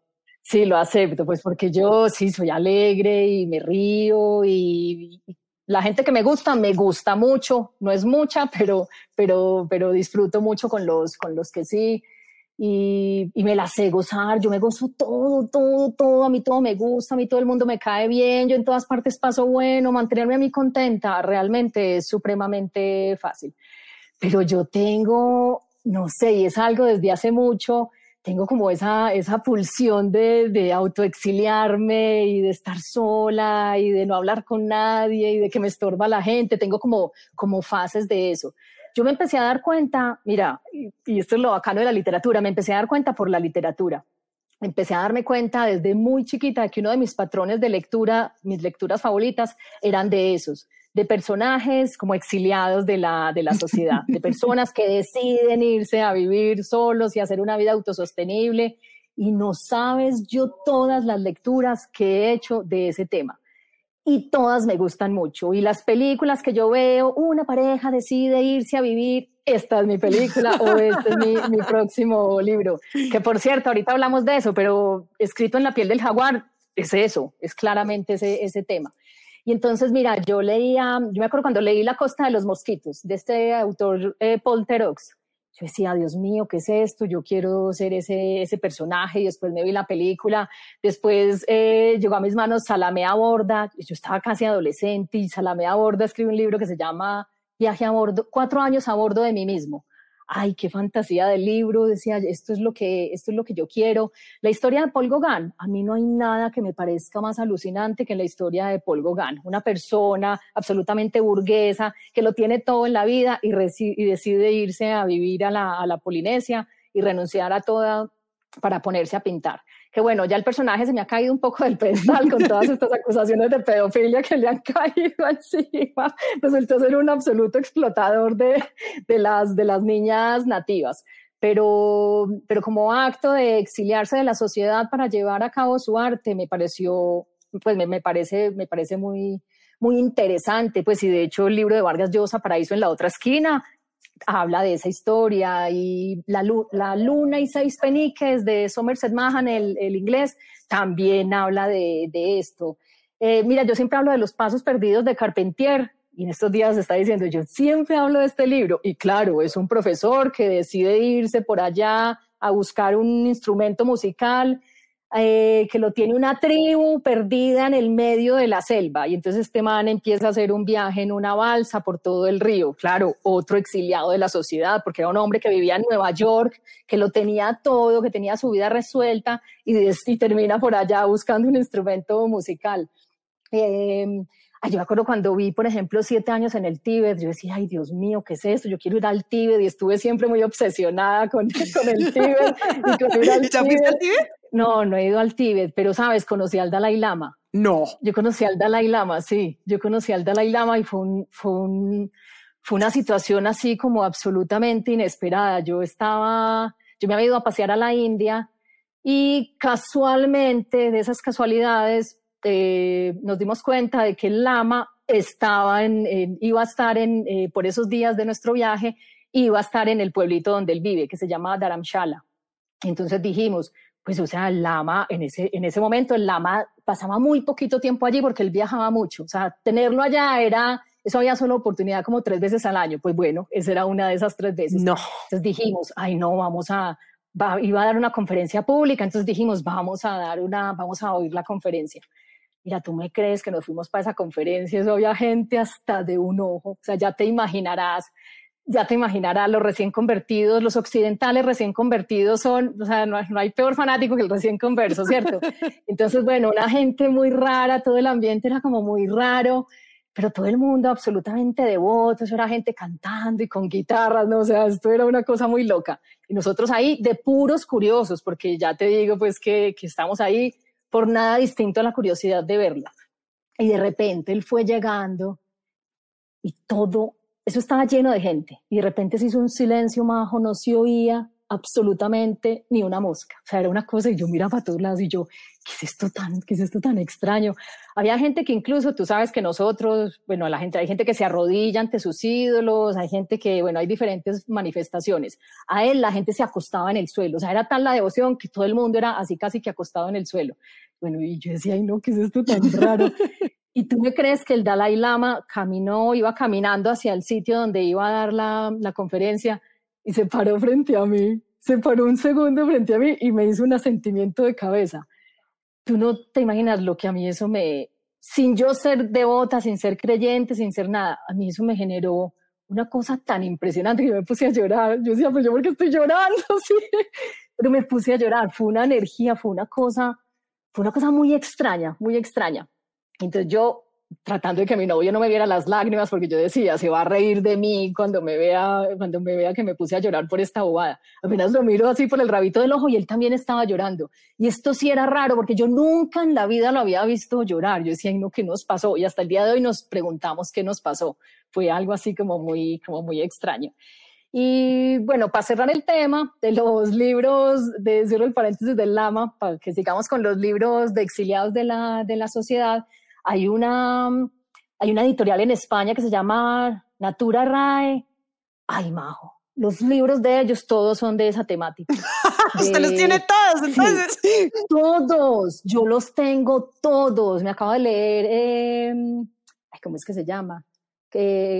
Sí, lo acepto, pues porque yo sí soy alegre y me río y, y la gente que me gusta, me gusta mucho, no es mucha, pero, pero, pero disfruto mucho con los, con los que sí. Y, y, me la sé gozar, yo me gozo todo, todo, todo, a mí todo me gusta, a mí todo el mundo me cae bien, yo en todas partes paso bueno, mantenerme a mí contenta realmente es supremamente fácil. Pero yo tengo, no sé, y es algo desde hace mucho, tengo como esa, esa pulsión de, de autoexiliarme y de estar sola y de no hablar con nadie y de que me estorba la gente, tengo como, como fases de eso. Yo me empecé a dar cuenta, mira, y, esto es lo bacano de la literatura, me empecé a dar cuenta por la literatura. Empecé a darme cuenta desde muy chiquita de que uno de mis patrones de lectura, mis lecturas favoritas, eran de esos, de personajes como exiliados de la, de la sociedad, de personas que deciden irse a vivir solos y hacer una vida autosostenible. Y no sabes yo todas las lecturas que he hecho de ese tema. Y todas me gustan mucho. Y las películas que yo veo, una pareja decide irse a vivir, esta es mi película o este es mi, mi próximo libro. Que por cierto, ahorita hablamos de eso, pero escrito en la piel del jaguar es eso, es claramente ese, ese tema. Y entonces, mira, yo leía, yo me acuerdo cuando leí La Costa de los Mosquitos, de este autor eh, Paul Terox, yo decía, Dios mío, ¿qué es esto? Yo quiero ser ese, ese personaje y después me vi la película, después eh, llegó a mis manos Salame a Borda, yo estaba casi adolescente y Salame a Borda escribe un libro que se llama Viaje a bordo, cuatro años a bordo de mí mismo ay, qué fantasía del libro, decía, esto es lo que, esto es lo que yo quiero. La historia de Paul Gauguin, a mí no hay nada que me parezca más alucinante que la historia de Paul Gauguin, una persona absolutamente burguesa que lo tiene todo en la vida y, decide irse a vivir a la, a la Polinesia y renunciar a toda para ponerse a pintar que bueno, ya el personaje se me ha caído un poco del pedestal con todas estas acusaciones de pedofilia que le han caído encima. Resultó ser un absoluto explotador de, de, las, de las niñas nativas. Pero, pero como acto de exiliarse de la sociedad para llevar a cabo su arte, me pareció, pues me, me parece, me parece muy, muy interesante. Pues y de hecho el libro de Vargas Llosa, Paraíso en la otra esquina, habla de esa historia y la, luna y seis peniques de Somerset Maugham, el, inglés, también habla de, de esto. Eh, mira, yo siempre hablo de los pasos perdidos de Carpentier, y en estos días está diciendo, yo siempre hablo de este libro. Y claro, es un profesor que decide irse por allá a buscar un instrumento musical eh, que lo tiene una tribu perdida en el medio de la selva. Y entonces este man empieza a hacer un viaje en una balsa por todo el río. Claro, otro exiliado de la sociedad, porque era un hombre que vivía en Nueva York, que lo tenía todo, que tenía su vida resuelta y, y termina por allá buscando un instrumento musical. Eh, yo me acuerdo cuando vi, por ejemplo, siete años en el Tíbet, yo decía, ay, Dios mío, ¿qué es esto? Yo quiero ir al Tíbet y estuve siempre muy obsesionada con, con el Tíbet. Y con ir al ¿Ya fuiste al Tíbet? No, no he ido al Tíbet, pero sabes, conocí al Dalai Lama. No. Yo conocí al Dalai Lama, sí. Yo conocí al Dalai Lama y fue, un, fue, un, fue una situación así como absolutamente inesperada. Yo estaba, yo me había ido a pasear a la India y casualmente, de esas casualidades, eh, nos dimos cuenta de que el lama estaba en, iba a estar en, eh, por esos días de nuestro viaje, iba a estar en el pueblito donde él vive, que se llama Dharamshala. Entonces dijimos, pues o sea, el lama, en ese, en ese momento el lama pasaba muy poquito tiempo allí porque él viajaba mucho. O sea, tenerlo allá era, eso había solo oportunidad como tres veces al año. Pues bueno, esa era una de esas tres veces. No. Entonces dijimos, ay no, vamos a, iba a dar una conferencia pública, entonces dijimos, vamos a dar una, vamos a oír la conferencia mira, tú me crees que nos fuimos para esa conferencia, eso había gente hasta de un ojo, o sea, ya te imaginarás, ya te imaginarás, los recién convertidos, los occidentales recién convertidos son, o sea, no, hay peor fanático que el recién converso, ¿cierto? Entonces, bueno, una gente muy rara, todo el ambiente era como muy raro, pero todo el mundo absolutamente devoto, eso era gente cantando y con guitarras, ¿no? O sea, esto era una cosa muy loca. Y nosotros ahí de puros curiosos, porque ya te digo, pues que, que estamos ahí por nada distinto a la curiosidad de verla. Y de repente él fue llegando y todo, eso estaba lleno de gente. Y de repente se hizo un silencio majo, no se oía absolutamente ni una mosca. O sea, era una cosa y yo miraba a todos lados y yo, ¿qué es esto tan, qué es esto tan extraño? Había gente que incluso, tú sabes que nosotros, bueno, la gente, hay gente que se arrodilla ante sus ídolos, hay gente que, bueno, hay diferentes manifestaciones. A él la gente se acostaba en el suelo, o sea, era tal la devoción que todo el mundo era así casi que acostado en el suelo. Bueno, y yo decía, ay no, ¿qué es esto tan raro? ¿Y tú me crees que el Dalai Lama caminó, iba caminando hacia el sitio donde iba a dar la, la conferencia? y se paró frente a mí, se paró un segundo frente a mí y me hizo un asentimiento de cabeza. Tú no te imaginas lo que a mí eso me, sin yo ser devota, sin ser creyente, sin ser nada, a mí eso me generó una cosa tan impresionante que me puse a llorar. Yo decía, pues yo porque estoy llorando, sí. Pero me puse a llorar, fue una energía, fue una cosa, fue una cosa muy extraña, muy extraña. Entonces yo tratando de que mi novio no me viera las lágrimas porque yo decía, se va a reír de mí cuando me vea, cuando me vea que me puse a llorar por esta bobada. Apenas lo miro así por el rabito del ojo y él también estaba llorando. Y esto sí era raro porque yo nunca en la vida lo había visto llorar. Yo decía, no, ¿qué nos pasó? Y hasta el día de hoy nos preguntamos qué nos pasó. Fue algo así como muy, como muy extraño. Y bueno, para cerrar el tema de los libros, de cierro el paréntesis del Lama, para que sigamos con los libros de exiliados de la, de la sociedad, hay una, hay una editorial en España que se llama Natura Rae. Ay, majo. Los libros de ellos todos son de esa temática. Usted los tiene todos, entonces. todos. Yo los tengo todos. Me acabo de leer, em, ¿cómo es que se llama?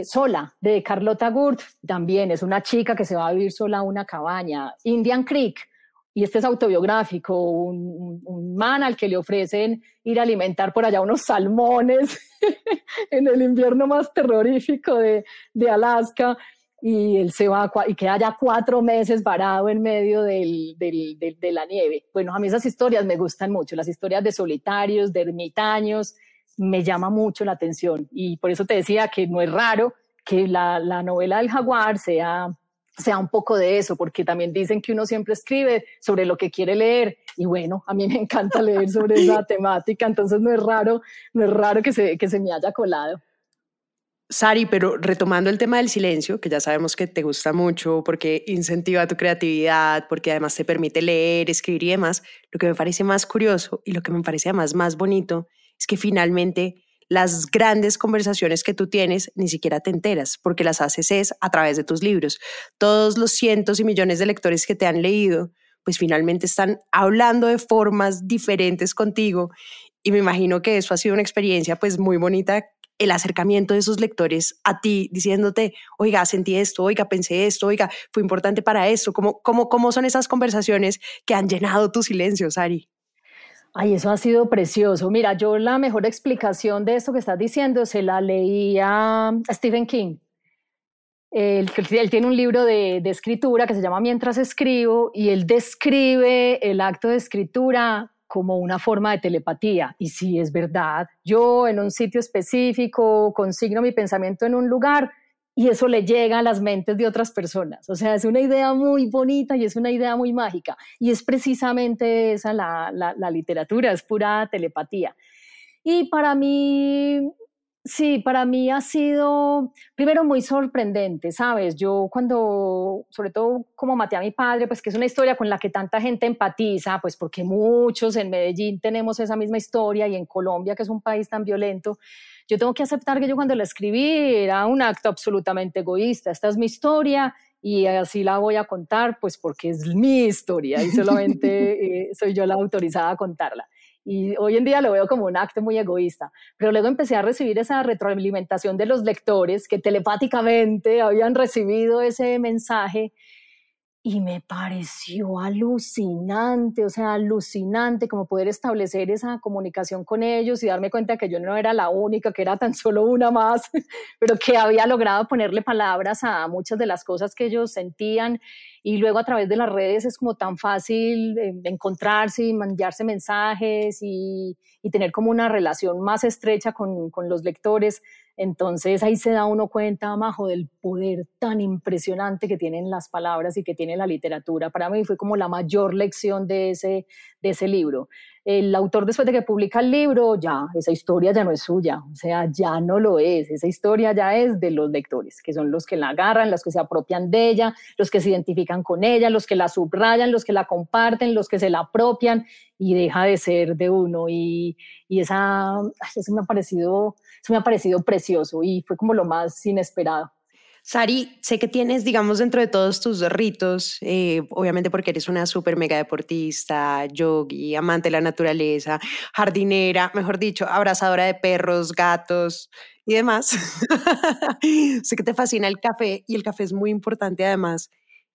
sola, de Carlota Gurt, también es una chica que se va a vivir sola a una cabaña. Indian Creek, y este es autobiográfico, un, un, man al que le ofrecen ir a alimentar por allá unos salmones en el invierno más terrorífico de, de, Alaska y él se va y queda ya cuatro meses varado en medio del, del, de la nieve. Bueno, a mí esas historias me gustan mucho, las historias de solitarios, de ermitaños, me llama mucho la atención y por eso te decía que no es raro que la, la novela del jaguar sea sea un poco de eso, porque también dicen que uno siempre escribe sobre lo que quiere leer y bueno, a mí me encanta leer sobre esa temática, entonces no es raro, no es raro que se, que se me haya colado. Sari, pero retomando el tema del silencio, que ya sabemos que te gusta mucho porque incentiva tu creatividad, porque además te permite leer, escribir y demás, lo que me parece más curioso y lo que me parece además más bonito es que finalmente las grandes conversaciones que tú tienes ni siquiera te enteras porque las haces es a través de tus libros. Todos los cientos y millones de lectores que te han leído, pues finalmente están hablando de formas diferentes contigo y me imagino que eso ha sido una experiencia pues muy bonita el acercamiento de esos lectores a ti, diciéndote, oiga, sentí esto, oiga, pensé esto, oiga, fue importante para esto. ¿Cómo, cómo, cómo son esas conversaciones que han llenado tu silencio, Sari? Ay, eso ha sido precioso. Mira, yo la mejor explicación de esto que estás diciendo se la leí a Stephen King. Él, él tiene un libro de, escritura que se llama Mientras escribo y él describe el acto de escritura como una forma de telepatía. Y sí, es verdad, yo en un sitio específico consigno mi pensamiento en un lugar y eso le llega a las mentes de otras personas. O sea, es una idea muy bonita y es una idea muy mágica. Y es precisamente esa la, literatura, es pura telepatía. Y para mí, Sí, para mí ha sido, primero, muy sorprendente, ¿sabes? Yo cuando, sobre todo como maté a mi padre, pues que es una historia con la que tanta gente empatiza, pues porque muchos en Medellín tenemos esa misma historia y en Colombia, que es un país tan violento, yo tengo que aceptar que yo cuando la escribí era un acto absolutamente egoísta. Esta es mi historia y así la voy a contar, pues porque es mi historia y solamente eh, soy yo la autorizada a contarla. Y hoy en día lo veo como un acto muy egoísta. Pero luego empecé a recibir esa retroalimentación de los lectores que telepáticamente habían recibido ese mensaje y me pareció alucinante, o sea, alucinante como poder establecer esa comunicación con ellos y darme cuenta que yo no era la única, que era tan solo una más, pero que había logrado ponerle palabras a muchas de las cosas que ellos sentían y luego a través de las redes es como tan fácil eh, encontrarse y mandarse mensajes y, y, tener como una relación más estrecha con, con, los lectores. Entonces ahí se da uno cuenta, Majo, del poder tan impresionante que tienen las palabras y que tiene la literatura. Para mí fue como la mayor lección de ese, de ese libro el autor después de que publica el libro, ya, esa historia ya no es suya, o sea, ya no lo es, esa historia ya es de los lectores, que son los que la agarran, los que se apropian de ella, los que se identifican con ella, los que la subrayan, los que la comparten, los que se la apropian y deja de ser de uno. Y, y esa, eso me ha parecido, eso me ha parecido precioso y fue como lo más inesperado. Sari, sé que tienes, digamos, dentro de todos tus ritos, eh, obviamente porque eres una súper mega deportista, yogi, amante de la naturaleza, jardinera, mejor dicho, abrazadora de perros, gatos y demás. sé que te fascina el café y el café es muy importante además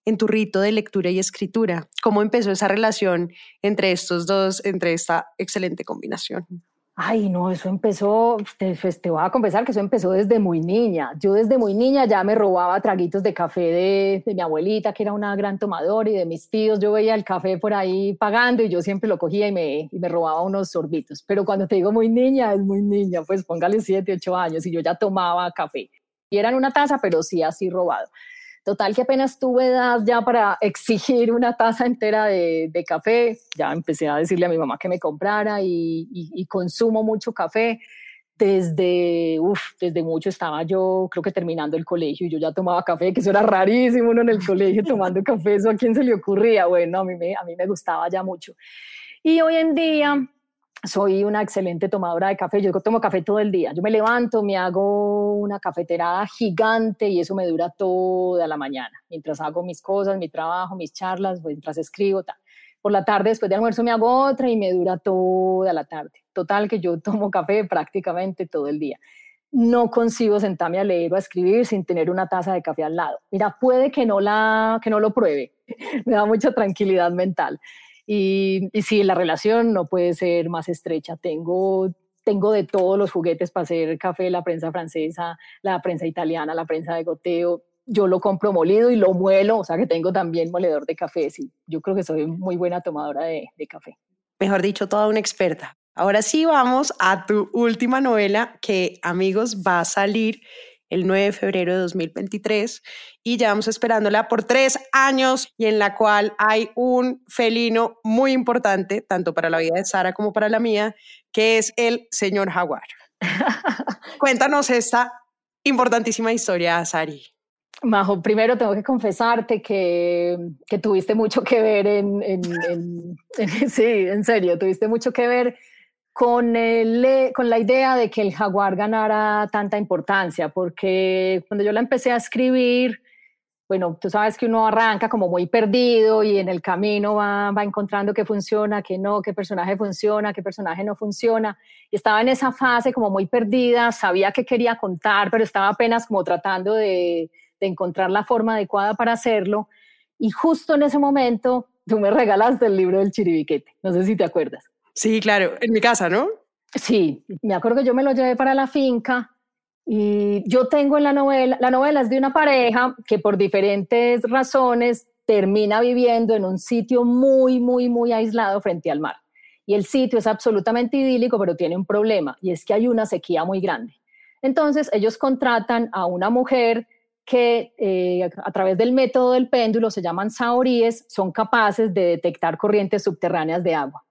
en tu rito de lectura y escritura. ¿Cómo empezó esa relación entre estos dos, entre esta excelente combinación? Ay, no, eso empezó, te, pues, te, voy a confesar que eso empezó desde muy niña. Yo desde muy niña ya me robaba traguitos de café de, de, mi abuelita, que era una gran tomadora, y de mis tíos. Yo veía el café por ahí pagando y yo siempre lo cogía y me, y me robaba unos sorbitos. Pero cuando te digo muy niña, es muy niña, pues póngale 7, 8 años y yo ya tomaba café. Y era en una taza, pero sí así robado. Total que apenas tuve edad ya para exigir una taza entera de, café, ya empecé a decirle a mi mamá que me comprara y, consumo mucho café. Desde, uf, desde mucho estaba yo, creo que terminando el colegio, y yo ya tomaba café, que eso era rarísimo uno en el colegio tomando café, eso a quién se le ocurría. Bueno, a mí me, a mí me gustaba ya mucho. Y hoy en día, soy una excelente tomadora de café. Yo tomo café todo el día. Yo me levanto, me hago una cafeterada gigante y eso me dura toda la mañana. Mientras hago mis cosas, mi trabajo, mis charlas, mientras escribo. Por la tarde, después de almuerzo, me hago otra y me dura toda la tarde. Total, que yo tomo café prácticamente todo el día. No consigo sentarme a leer o a escribir sin tener una taza de café al lado. Mira, puede que no, la, que no lo pruebe. me da mucha tranquilidad mental y, y sí, la relación no puede ser más estrecha. Tengo, tengo de todos los juguetes para hacer café, la prensa francesa, la prensa italiana, la prensa de goteo. Yo lo compro molido y lo muelo, o sea que tengo también moledor de café. Sí, yo creo que soy muy buena tomadora de, de café. Mejor dicho, toda una experta. Ahora sí vamos a tu última novela que, amigos, va a salir el 9 de febrero de 2023 y llevamos esperándola por tres años y en la cual hay un felino muy importante, tanto para la vida de Sara como para la mía, que es el señor jaguar. Cuéntanos esta importantísima historia, Sari. Majo, primero tengo que confesarte que, que tuviste mucho que ver en, en, en, sí, en serio, tuviste mucho que ver con, el, con la idea de que el jaguar ganara tanta importancia, porque cuando yo la empecé a escribir, bueno, tú sabes que uno arranca como muy perdido y en el camino va, va encontrando qué funciona, qué no, qué personaje funciona, qué personaje no funciona. Y estaba en esa fase como muy perdida, sabía que quería contar, pero estaba apenas como tratando de, de encontrar la forma adecuada para hacerlo. Y justo en ese momento tú me regalaste el libro del chiribiquete. No sé si te acuerdas. Sí, claro, en mi casa, ¿no? Sí, me acuerdo que yo me lo llevé para la finca y yo tengo en la novela, la novela es de una pareja que por diferentes razones termina viviendo en un sitio muy, muy, muy aislado frente al mar. Y el sitio es absolutamente idílico, pero tiene un problema, y es que hay una sequía muy grande. Entonces ellos contratan a una mujer que eh, a través del método del péndulo, se llaman saoríes, son capaces de detectar corrientes subterráneas de agua.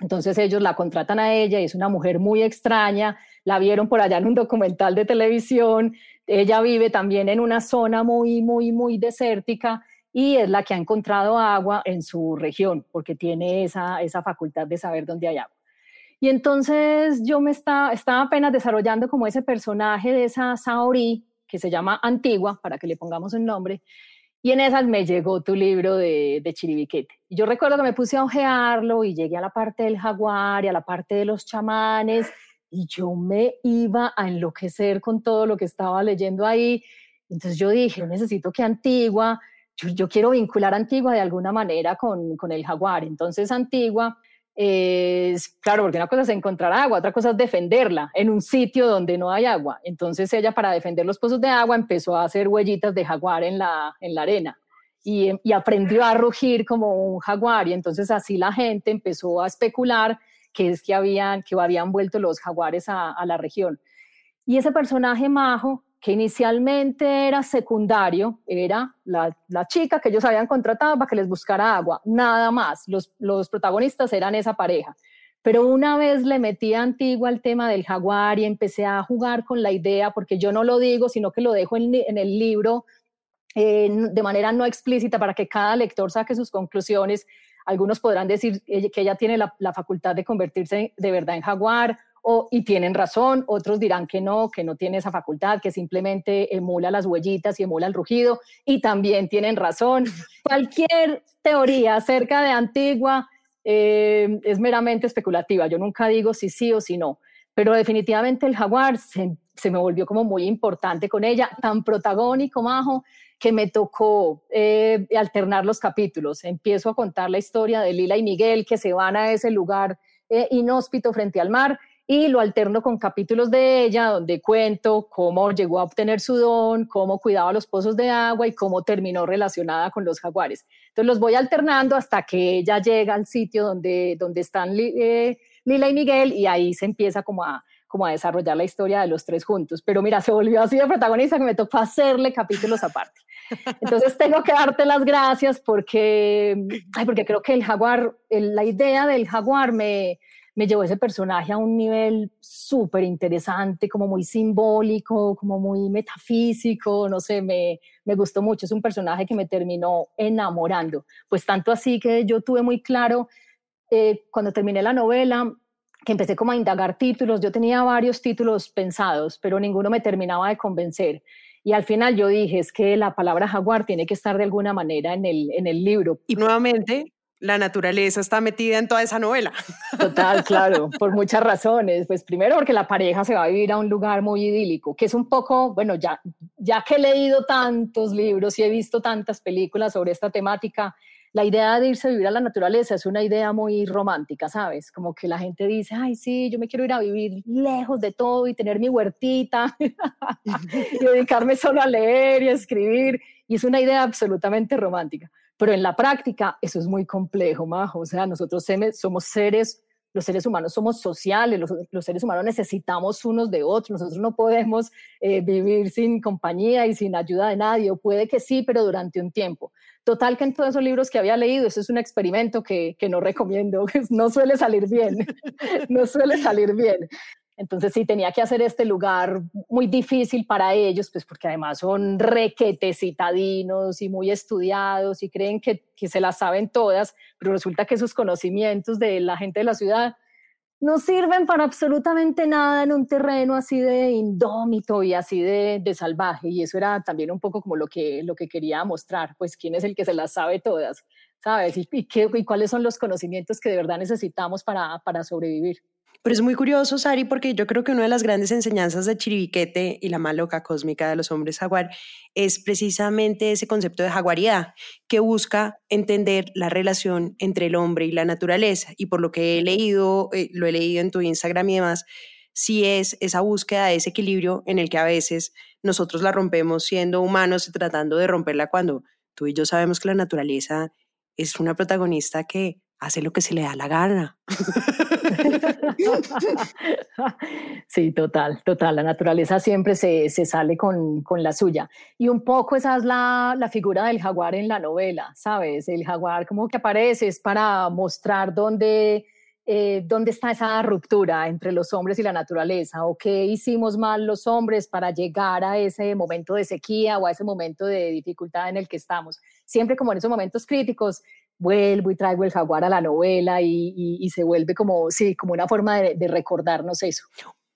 Entonces ellos la contratan a ella y es una mujer muy extraña, la vieron por allá en un documental de televisión, ella vive también en una zona muy, muy, muy desértica y es la que ha encontrado agua en su región porque tiene esa, esa facultad de saber dónde hay agua. Y entonces yo me estaba, estaba apenas desarrollando como ese personaje de esa Saori que se llama Antigua, para que le pongamos un nombre, y en esas me llegó tu libro de, de Chiribiquete. Yo recuerdo que me puse a ojearlo y llegué a la parte del jaguar y a la parte de los chamanes y yo me iba a enloquecer con todo lo que estaba leyendo ahí. Entonces yo dije, necesito que Antigua, yo, quiero vincular Antigua de alguna manera con, con el jaguar. Entonces Antigua es, claro, porque una cosa es encontrar agua, otra cosa es defenderla en un sitio donde no hay agua. Entonces ella para defender los pozos de agua empezó a hacer huellitas de jaguar en la, en la arena y, y aprendió a rugir como un jaguar y entonces así la gente empezó a especular que es que habían, que habían vuelto los jaguares a la región. Y ese personaje majo que inicialmente era secundario, era la, chica que ellos habían contratado para que les buscara agua, nada más. Los, protagonistas eran esa pareja. Pero una vez le metí a Antigua al tema del jaguar y empecé a jugar con la idea, porque yo no lo digo, sino que lo dejo en, el libro eh, de manera no explícita para que cada lector saque sus conclusiones. Algunos podrán decir que ella tiene la facultad de convertirse de verdad en jaguar, y tienen razón, otros dirán que no, que no tiene esa facultad, que simplemente emula las huellitas y emula el rugido, y también tienen razón. Cualquier teoría acerca de Antigua eh, es meramente especulativa. Yo nunca digo si sí o si no, pero definitivamente el jaguar se, me volvió como muy importante con ella, tan protagónico, majo, que me tocó eh, alternar los capítulos. Empiezo a contar la historia de Lila y Miguel que se van a ese lugar eh, inhóspito frente al mar y lo alterno con capítulos de ella donde cuento cómo llegó a obtener su don, cómo cuidaba los pozos de agua y cómo terminó relacionada con los jaguares. Entonces los voy alternando hasta que ella llega al sitio donde, donde están eh, Lila y Miguel y ahí se empieza como a, como a desarrollar la historia de los tres juntos. Pero mira, se volvió así de protagonista que me tocó hacerle capítulos aparte. Entonces tengo que darte las gracias porque, ay, porque creo que el jaguar, la idea del jaguar me, me llevó ese personaje a un nivel súper interesante, como muy simbólico, como muy metafísico, no sé, me, me gustó mucho. Es un personaje que me terminó enamorando. Pues tanto así que yo tuve muy claro eh, cuando terminé la novela que empecé como a indagar títulos. Yo tenía varios títulos pensados, pero ninguno me terminaba de convencer. Y al final yo dije, es que la palabra jaguar tiene que estar de alguna manera en el, en el libro. Y nuevamente, la naturaleza está metida en toda esa novela. Total, claro, por muchas razones. Pues primero porque la pareja se va a vivir a un lugar muy idílico, que es un poco, bueno, ya, ya que he leído tantos libros y he visto tantas películas sobre esta temática, la idea de irse a vivir a la naturaleza es una idea muy romántica, ¿sabes? Como que la gente dice, ay, sí, yo me quiero ir a vivir lejos de todo y tener mi huertita y dedicarme solo a leer y a escribir. Y es una idea absolutamente romántica. Pero en la práctica eso es muy complejo, Majo. O sea, nosotros somos seres, los seres humanos somos sociales, los, seres humanos necesitamos unos de otros. Nosotros no podemos eh, vivir sin compañía y sin ayuda de nadie. O puede que sí, pero durante un tiempo. Total que en todos esos libros que había leído, eso es un experimento que, que no recomiendo, no suele salir bien, no suele salir bien. Entonces sí, tenía que hacer este lugar muy difícil para ellos, pues porque además son requetes citadinos y muy estudiados y creen que, que se las saben todas, pero resulta que sus conocimientos de la gente de la ciudad no sirven para absolutamente nada en un terreno así de indómito y así de, de, salvaje. Y eso era también un poco como lo que, lo que quería mostrar, pues quién es el que se las sabe todas, ¿sabes? Y, y, qué, y cuáles son los conocimientos que de verdad necesitamos para, para sobrevivir. Pero es muy curioso, Sari, porque yo creo que una de las grandes enseñanzas de Chiribiquete y la maloca cósmica de los hombres jaguar es precisamente ese concepto de jaguaridad, que busca entender la relación entre el hombre y la naturaleza. Y por lo que he leído, eh, lo he leído en tu Instagram y demás, sí es esa búsqueda de ese equilibrio en el que a veces nosotros la rompemos siendo humanos y tratando de romperla cuando tú y yo sabemos que la naturaleza es una protagonista que hace lo que se le da la gana. Sí, total, total. La naturaleza siempre se, se sale con, con, la suya. Y un poco esa es la, la, figura del jaguar en la novela, ¿sabes? El jaguar como que aparece para mostrar dónde, eh, dónde está esa ruptura entre los hombres y la naturaleza o qué hicimos mal los hombres para llegar a ese momento de sequía o a ese momento de dificultad en el que estamos. Siempre como en esos momentos críticos vuelvo y traigo el jaguar a la novela y, y, y se vuelve como, sí, como una forma de, de recordarnos eso.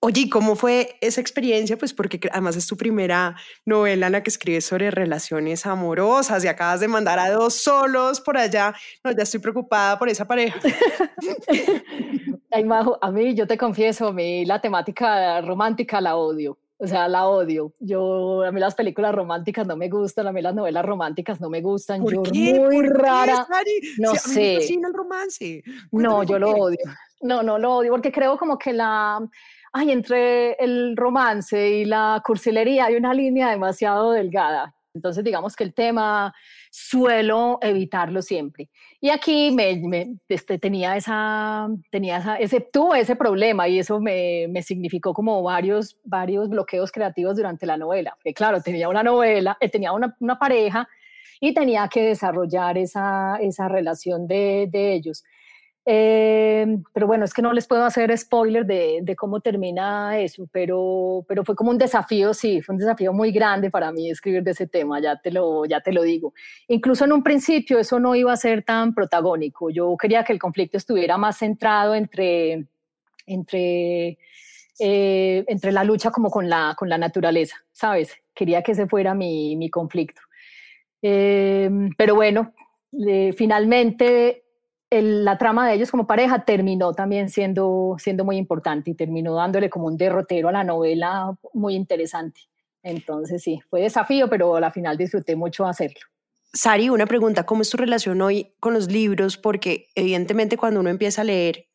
Oye, ¿cómo fue esa experiencia? Pues porque además es tu primera novela en la que escribes sobre relaciones amorosas y acabas de mandar a dos solos por allá. No, ya estoy preocupada por esa pareja. Ay, Majo, a mí, yo te confieso, a mí la temática romántica la odio. O sea, la odio. Yo, a mí las películas románticas no me gustan, a mí las novelas románticas no me gustan. ¿Por yo qué? muy ¿Por rara. Qué, no si sé. El romance. No, yo lo odio. No, no lo odio porque creo como que la, ay, entre el romance y la cursilería hay una línea demasiado delgada. Entonces, digamos que el tema suelo evitarlo siempre. Y aquí me, me este, tenía, esa, tenía esa, ese, ese problema y eso me, me, significó como varios, varios bloqueos creativos durante la novela. Porque claro, tenía una novela, eh, tenía una, una, pareja y tenía que desarrollar esa, esa relación de, de ellos. Eh, pero bueno, es que no les puedo hacer spoiler de, de, cómo termina eso, pero, pero fue como un desafío, sí, fue un desafío muy grande para mí escribir de ese tema, ya te, lo, ya te lo digo. Incluso en un principio eso no iba a ser tan protagónico, yo quería que el conflicto estuviera más centrado entre, entre, eh, entre la lucha como con la, con la naturaleza, ¿sabes? Quería que ese fuera mi, mi conflicto. Eh, pero bueno, eh, finalmente el, la trama de ellos como pareja terminó también siendo, siendo muy importante y terminó dándole como un derrotero a la novela muy interesante. Entonces sí, fue desafío, pero a la final disfruté mucho hacerlo. Sari, una pregunta, ¿cómo es tu relación hoy con los libros? Porque evidentemente cuando uno empieza a leer,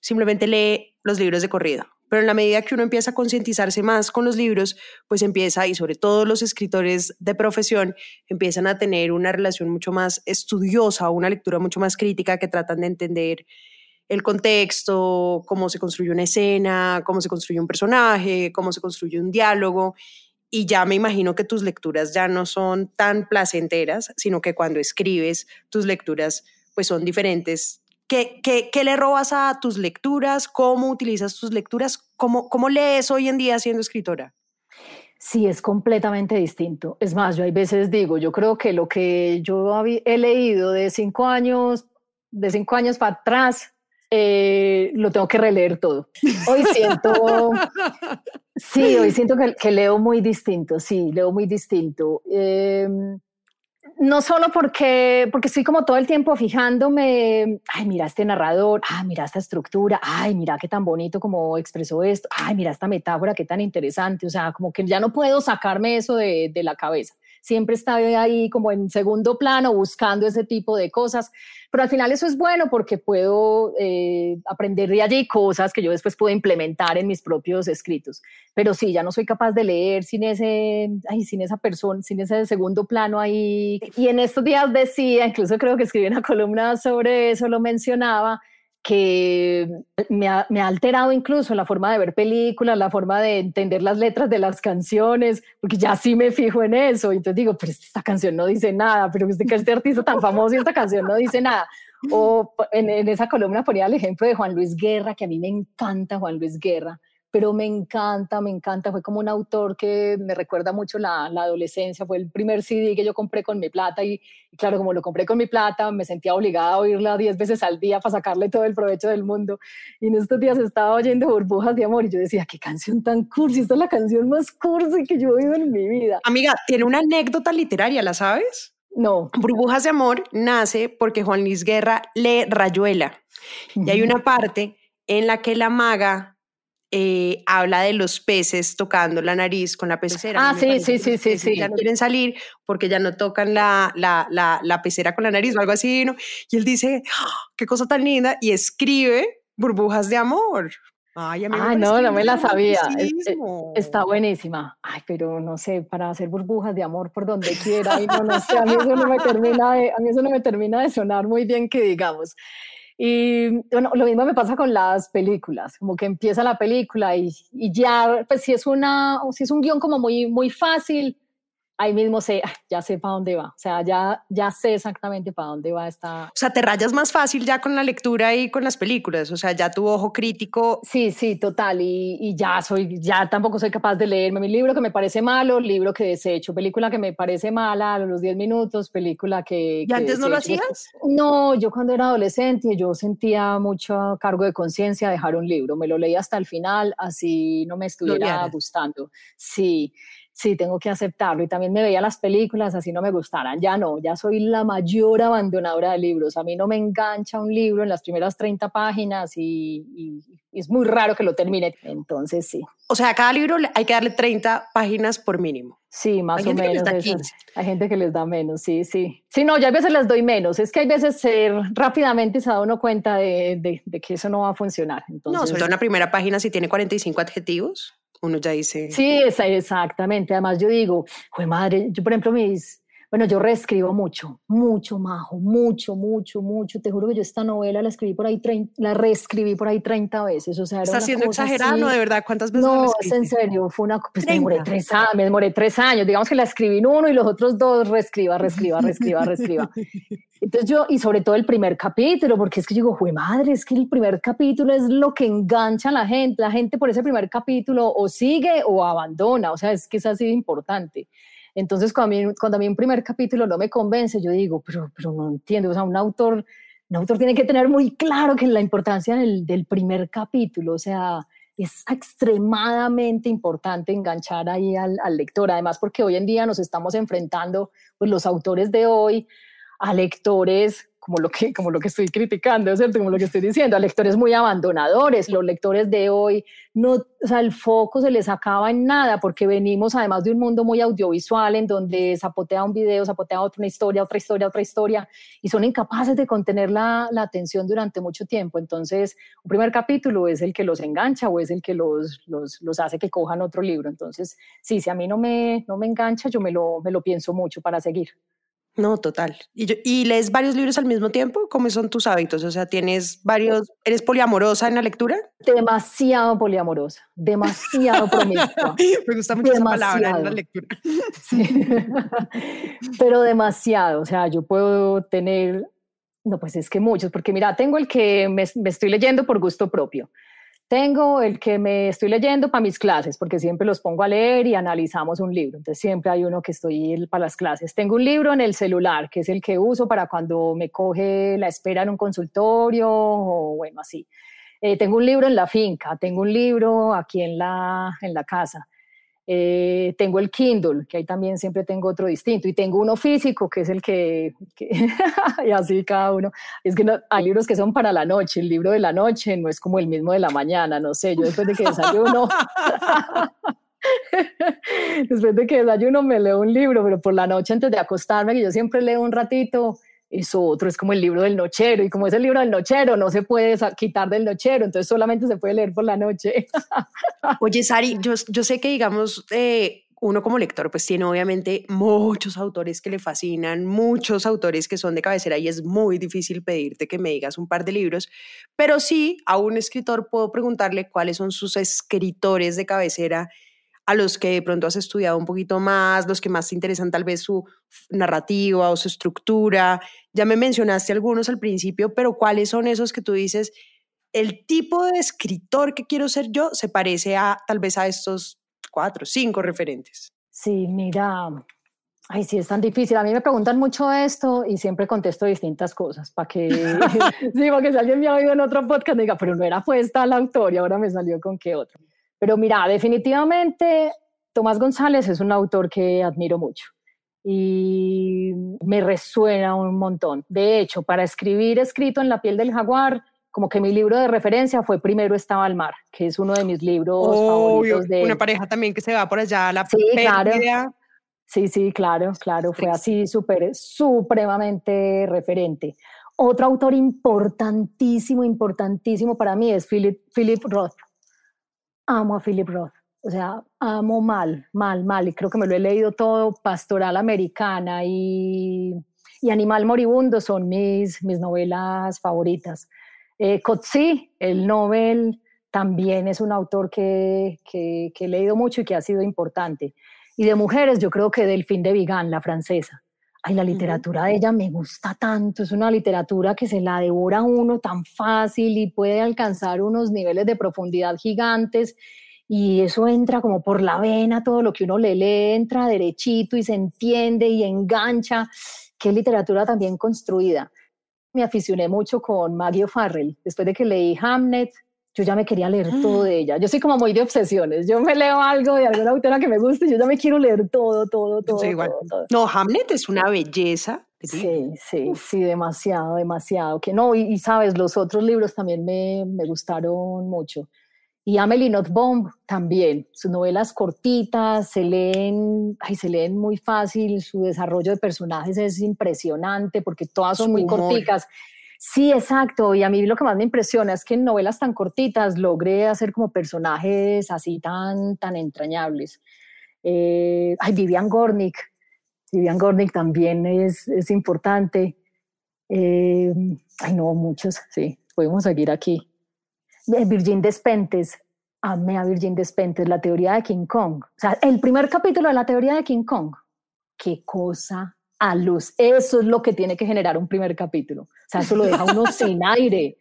simplemente lee los libros de corrido, pero en la medida que uno empieza a concientizarse más con los libros, pues empieza, y sobre todo los escritores de profesión, empiezan a tener una relación mucho más estudiosa, una lectura mucho más crítica que tratan de entender el contexto, cómo se construye una escena, cómo se construye un personaje, cómo se construye un diálogo. Y ya me imagino que tus lecturas ya no son tan placenteras, sino que cuando escribes, tus lecturas pues son diferentes ¿Qué, qué, qué le robas a tus lecturas? ¿Cómo utilizas tus lecturas? ¿Cómo, ¿Cómo lees hoy en día siendo escritora? Sí, es completamente distinto. Es más, yo hay veces digo, yo creo que lo que yo he leído de cinco años, de cinco años para atrás, eh, lo tengo que releer todo. Hoy siento, sí, hoy siento que, que, leo muy distinto, sí, leo muy distinto. Eh, no solo porque, porque estoy como todo el tiempo fijándome, ay, mira este narrador, ay, mira esta estructura, ay, mira qué tan bonito como expresó esto, ay, mira esta metáfora, qué tan interesante, o sea, como que ya no puedo sacarme eso de, de la cabeza. Siempre está ahí como en segundo plano buscando ese tipo de cosas, pero al final eso es bueno porque puedo eh, aprender de allí cosas que yo después puedo implementar en mis propios escritos. Pero sí, ya no soy capaz de leer sin ese, ay, sin esa persona, sin ese segundo plano ahí. Y en estos días decía, incluso creo que escribí una columna sobre eso, lo mencionaba, que me ha, me ha, alterado incluso la forma de ver películas, la forma de entender las letras de las canciones, porque ya sí me fijo en eso. Y entonces digo, pero esta canción no dice nada, pero este, artista tan famoso y esta canción no dice nada. O en, en, esa columna ponía el ejemplo de Juan Luis Guerra, que a mí me encanta Juan Luis Guerra, pero me encanta, me encanta. Fue como un autor que me recuerda mucho la, la adolescencia. Fue el primer CD que yo compré con mi plata y, y, claro, como lo compré con mi plata, me sentía obligada a oírla 10 veces al día para sacarle todo el provecho del mundo. Y en estos días estaba oyendo Burbujas de Amor y yo decía, qué canción tan cursi, esta es la canción más cursi que yo he oído en mi vida. Amiga, tiene una anécdota literaria, ¿la sabes? No. Burbujas de Amor nace porque Juan Luis Guerra lee Rayuela. Y hay una parte en la que la maga eh, habla de los peces tocando la nariz con la pecera. Ah, sí, sí, sí, sí, sí. Ya no quieren salir porque ya no tocan la, la, la, la pecera con la nariz o algo así, ¿no? Y él dice, ¡Ah, qué cosa tan linda, y escribe burbujas de amor. Ay, ah, no, no me la sabía. Está buenísima. Ay, pero no sé, para hacer burbujas de amor por donde quiera, no, no sé, a mí eso no me termina de, a mí eso no me termina de sonar muy bien que digamos. Y bueno, lo mismo me pasa con las películas, como que empieza la película y, y ya, pues si es una, si es un guion como muy, muy fácil, ahí mismo sé, ya sé para dónde va, o sea, ya, ya sé exactamente para dónde va esta... O sea, te rayas más fácil ya con la lectura y con las películas, o sea, ya tu ojo crítico... Sí, sí, total, y, y ya soy, ya tampoco soy capaz de leerme mi libro que me parece malo, libro que desecho, película que me parece mala a los 10 minutos, película que... ¿Y que antes no lo hacías? No, yo cuando era adolescente yo sentía mucho cargo de conciencia dejar un libro, me lo leí hasta el final, así no me estuviera gustando. Sí, sí, tengo que aceptarlo. Y también me veía las películas, así no me gustaran. Ya no, ya soy la mayor abandonadora de libros. A mí no me engancha un libro en las primeras 30 páginas y, y, es muy raro que lo termine. Entonces, sí. O sea, a cada libro hay que darle 30 páginas por mínimo. Sí, más o menos. Hay gente que les da menos, sí, sí. Sí, no, ya a veces les doy menos. Es que hay veces eh, rápidamente se da uno cuenta de, de, de, que eso no va a funcionar. Entonces, no, sobre todo en la primera página si tiene 45 adjetivos uno ya dice... Sí, exactamente. Además yo digo, madre, yo por ejemplo mis, bueno, yo reescribo mucho, mucho, Majo, mucho, mucho, mucho. Te juro que yo esta novela la escribí por ahí, la reescribí por ahí 30 veces. O sea, ¿Está siendo exagerado. De verdad, ¿cuántas veces No, es en serio, fue una... Pues me demoré, tres años, me demoré tres años. Digamos que la escribí en uno y los otros dos reescriba, reescriba, reescriba, reescriba. Entonces yo, y sobre todo el primer capítulo, porque es que yo digo, jue madre, es que el primer capítulo es lo que engancha a la gente. La gente por ese primer capítulo o sigue o abandona. O sea, es que es así de importante. Entonces, cuando a, mí, cuando a mí un primer capítulo no me convence, yo digo, pero, pero no entiendo, o sea, un autor, un autor tiene que tener muy claro que la importancia del, del primer capítulo, o sea, es extremadamente importante enganchar ahí al, al, lector, además porque hoy en día nos estamos enfrentando, pues los autores de hoy, a lectores como lo que, como lo que estoy criticando, ¿cierto? Como lo que estoy diciendo, a lectores muy abandonadores, los lectores de hoy, no, o sea, el foco se les acaba en nada, porque venimos además de un mundo muy audiovisual en donde zapotea un video, zapotea otra una historia, otra historia, otra historia, y son incapaces de contener la, la, atención durante mucho tiempo. Entonces, un primer capítulo es el que los engancha o es el que los, los, los hace que cojan otro libro. Entonces, sí, si a mí no me, no me engancha, yo me lo, me lo pienso mucho para seguir. No, total. ¿Y, yo, ¿Y lees varios libros al mismo tiempo? ¿Cómo son tus hábitos? O sea, ¿tienes varios, eres poliamorosa en la lectura? Demasiado poliamorosa, demasiado promiscua. Me gusta mucho demasiado. esa palabra en la lectura. Sí. Pero demasiado, o sea, yo puedo tener, no, pues es que muchos, porque mira, tengo el que me, me estoy leyendo por gusto propio. Tengo el que me estoy leyendo para mis clases, porque siempre los pongo a leer y analizamos un libro. Entonces siempre hay uno que estoy para las clases. Tengo un libro en el celular, que es el que uso para cuando me coge la espera en un consultorio o bueno, así. Eh, tengo un libro en la finca, tengo un libro aquí en la, en la casa. Eh, tengo el Kindle, que ahí también siempre tengo otro distinto, y tengo uno físico, que es el que, y así cada uno. Es que hay libros que son para la noche, el libro de la noche no es como el mismo de la mañana, no sé, yo después de que desayuno, después de que desayuno me leo un libro, pero por la noche antes de acostarme, que yo siempre leo un ratito, eso otro es como el libro del nochero, y como es el libro del nochero, no se puede quitar del nochero, entonces solamente se puede leer por la noche. Oye, Sari, yo, yo sé que, digamos, eh, uno como lector, pues tiene obviamente muchos autores que le fascinan, muchos autores que son de cabecera y es muy difícil pedirte que me digas un par de libros, pero sí a un escritor puedo preguntarle cuáles son sus escritores de cabecera a los que de pronto has estudiado un poquito más, los que más te interesan tal vez su narrativa o su estructura. Ya me mencionaste algunos al principio, pero ¿cuáles son esos que tú dices, el tipo de escritor que quiero ser yo se parece a tal vez a estos cuatro, cinco referentes. Sí, mira, ay, sí, es tan difícil. A mí me preguntan mucho esto y siempre contesto distintas cosas para que, sí, para que si alguien me ha oído en otro podcast diga, pero no era puesta la autor y ahora me salió con qué otro. Pero mira, definitivamente Tomás González es un autor que admiro mucho y me resuena un montón. De hecho, para escribir escrito en la piel del jaguar, como que mi libro de referencia fue Primero estaba al mar, que es uno de mis libros favoritos. De una pareja también que se va por allá a la sí, claro. Sí, sí, claro, claro, fue así súper, supremamente referente. Otro autor importantísimo, importantísimo para mí es Philip, Philip Roth. Amo a Philip Roth. O sea, amo mal, mal, mal. Y creo que me lo he leído todo. Pastoral Americana y, y Animal Moribundo son mis, mis novelas favoritas. Eh, el Nobel, también es un autor que, que, he leído mucho y que ha sido importante. Y de mujeres, yo creo que Delphine de Vigan, la francesa. Ay, la literatura de ella me gusta tanto, es una literatura que se la devora uno tan fácil y puede alcanzar unos niveles de profundidad gigantes y eso entra como por la vena, todo lo que uno le lee entra derechito y se entiende y engancha. Qué literatura también construida me aficioné mucho con Maggie O'Farrell. Después de que leí Hamnet, yo ya me quería leer todo de ella. Yo soy como muy de obsesiones. Yo me leo algo de alguna autora que me guste y yo ya me quiero leer todo, todo, todo. No, Hamlet es una belleza. Sí, sí, sí, demasiado, demasiado. Que no, y, sabes, los otros libros también me, me gustaron mucho. Y Amelie Nothbaum también, sus novelas cortitas, se leen, ay, se leen muy fácil, su desarrollo de personajes es impresionante porque todas son muy corticas. Sí, exacto, y a mí lo que más me impresiona es que en novelas tan cortitas logré hacer como personajes así tan, tan entrañables. Eh, ay, Vivian Gornick, Vivian Gornick también es, es importante. Eh, ay, no, muchos, sí, podemos seguir aquí. Virgin Despentes, amé a Virgin Despentes, la teoría de King Kong. O sea, el primer capítulo de la teoría de King Kong. Qué cosa a luz. Eso es lo que tiene que generar un primer capítulo. Sea, eso lo deja uno sin aire.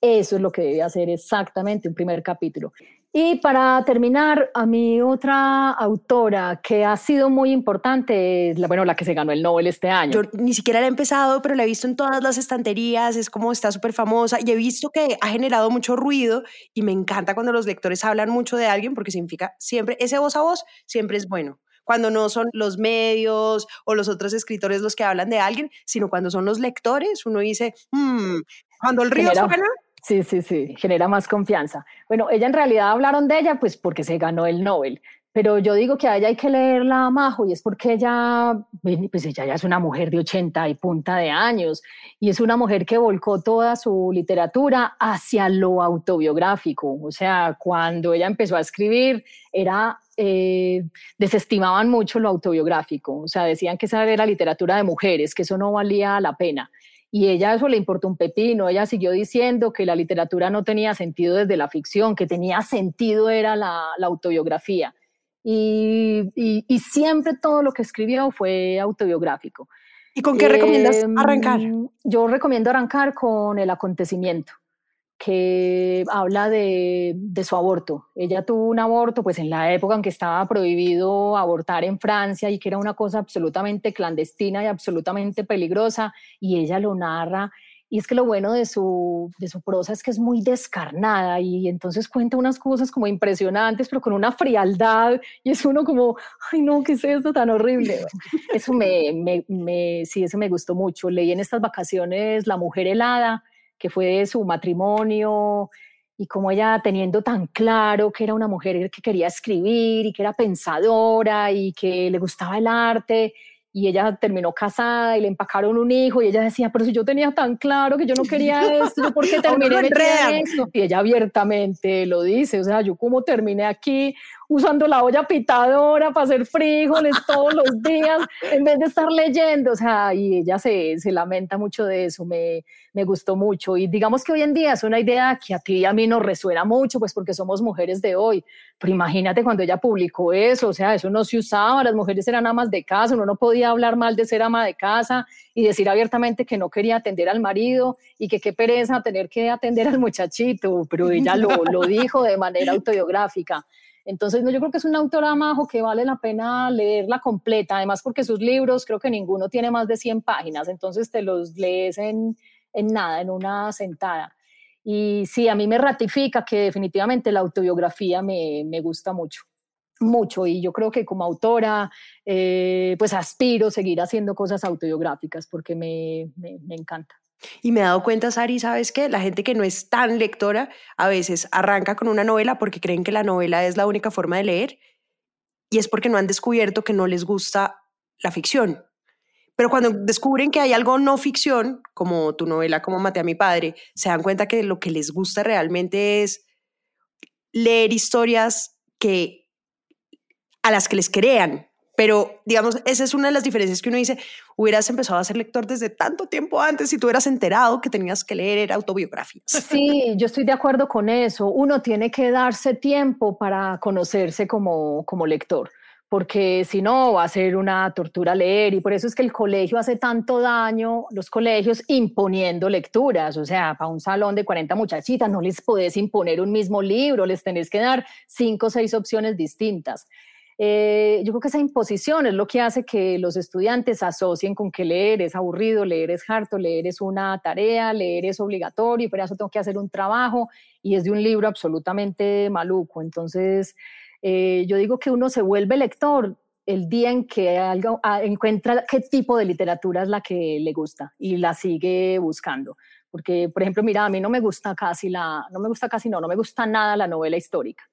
Eso es lo que debe hacer exactamente un primer capítulo. Y para terminar, a mi otra autora que ha sido muy importante es la, bueno, la que se ganó el Nobel este año. Yo ni siquiera la he empezado, pero la he visto en todas las estanterías, es como está súper famosa y he visto que ha generado mucho ruido y me encanta cuando los lectores hablan mucho de alguien porque significa siempre, ese voz a voz siempre es bueno cuando no son los medios o los otros escritores los que hablan de alguien, sino cuando son los lectores, uno dice, hmm, cuando el río suena, Sí, sí, sí, genera más confianza. Bueno, ella en realidad hablaron de ella pues porque se ganó el Nobel, pero yo digo que a ella hay que leerla Majo y es porque ella, pues ella ya es una mujer de 80 y punta de años y es una mujer que volcó toda su literatura hacia lo autobiográfico. O sea, cuando ella empezó a escribir era eh, desestimaban mucho lo autobiográfico, o sea, decían que esa era literatura de mujeres, que eso no valía la pena. Y ella eso le importó un pepino, ella siguió diciendo que la literatura no tenía sentido desde la ficción, que tenía sentido era la, autobiografía. Y, siempre todo lo que escribió fue autobiográfico. ¿Y con qué recomiendas em, arrancar? Yo recomiendo arrancar con el acontecimiento que habla de, su aborto. Ella tuvo un aborto pues en la época en que estaba prohibido abortar en Francia y que era una cosa absolutamente clandestina y absolutamente peligrosa y ella lo narra y es que lo bueno de su, de su prosa es que es muy descarnada y entonces cuenta unas cosas como impresionantes, pero con una frialdad y es uno como, ay no, ¿qué es esto tan horrible? Eso me, me, me, sí, eso me gustó mucho. Leí en estas vacaciones La Mujer Helada, que fue de su matrimonio y como ella teniendo tan claro que era una mujer que quería escribir y que era pensadora y que le gustaba el arte y ella terminó casada y le empacaron un hijo y ella decía, pero si yo tenía tan claro que yo no quería esto, ¿por qué terminé en esto? Y ella abiertamente lo dice, o sea, yo como terminé aquí usando la olla pitadora para hacer frijoles todos los días en vez de estar leyendo. O sea, y ella se, se lamenta mucho de eso, me, me gustó mucho. Y digamos que hoy en día es una idea que a ti y a mí nos resuena mucho, pues porque somos mujeres de hoy. Pero imagínate cuando ella publicó eso, o sea, eso no se usaba, las mujeres eran amas de casa, uno no podía hablar mal de ser ama de casa y decir abiertamente que no quería atender al marido y que qué pereza tener que atender al muchachito, pero ella lo, lo dijo de manera autobiográfica. Entonces, no, yo creo que es una autora majo que vale la pena leerla completa, además porque sus libros creo que ninguno tiene más de 100 páginas, entonces te los lees en, en nada, en una sentada. Y sí, a mí me ratifica que definitivamente la autobiografía me, me gusta mucho mucho y yo creo que como autora eh, pues aspiro seguir haciendo cosas autobiográficas porque me, me, me, encanta. Y me he dado cuenta, Sari, ¿sabes qué? La gente que no es tan lectora a veces arranca con una novela porque creen que la novela es la única forma de leer y es porque no han descubierto que no les gusta la ficción. Pero cuando descubren que hay algo no ficción, como tu novela, como Maté a mi padre, se dan cuenta que lo que les gusta realmente es leer historias que a las que les crean. Pero, digamos, esa es una de las diferencias que uno dice, hubieras empezado a ser lector desde tanto tiempo antes si tú hubieras enterado que tenías que leer autobiografías. Sí, yo estoy de acuerdo con eso. Uno tiene que darse tiempo para conocerse como, como lector porque si no va a ser una tortura leer y por eso es que el colegio hace tanto daño, los colegios imponiendo lecturas, o sea, para un salón de 40 muchachitas no les podés imponer un mismo libro, les tenés que dar cinco o seis opciones distintas. Eh, yo creo que esa imposición es lo que hace que los estudiantes asocien con que leer es aburrido, leer es harto, leer es una tarea, leer es obligatorio y por eso tengo que hacer un trabajo y es de un libro absolutamente maluco. Entonces, eh, yo digo que uno se vuelve lector el día en que algo, ah, encuentra qué tipo de literatura es la que le gusta y la sigue buscando. Porque, por ejemplo, mira, a mí no me gusta casi la, no me gusta casi, no, no me gusta nada la novela histórica.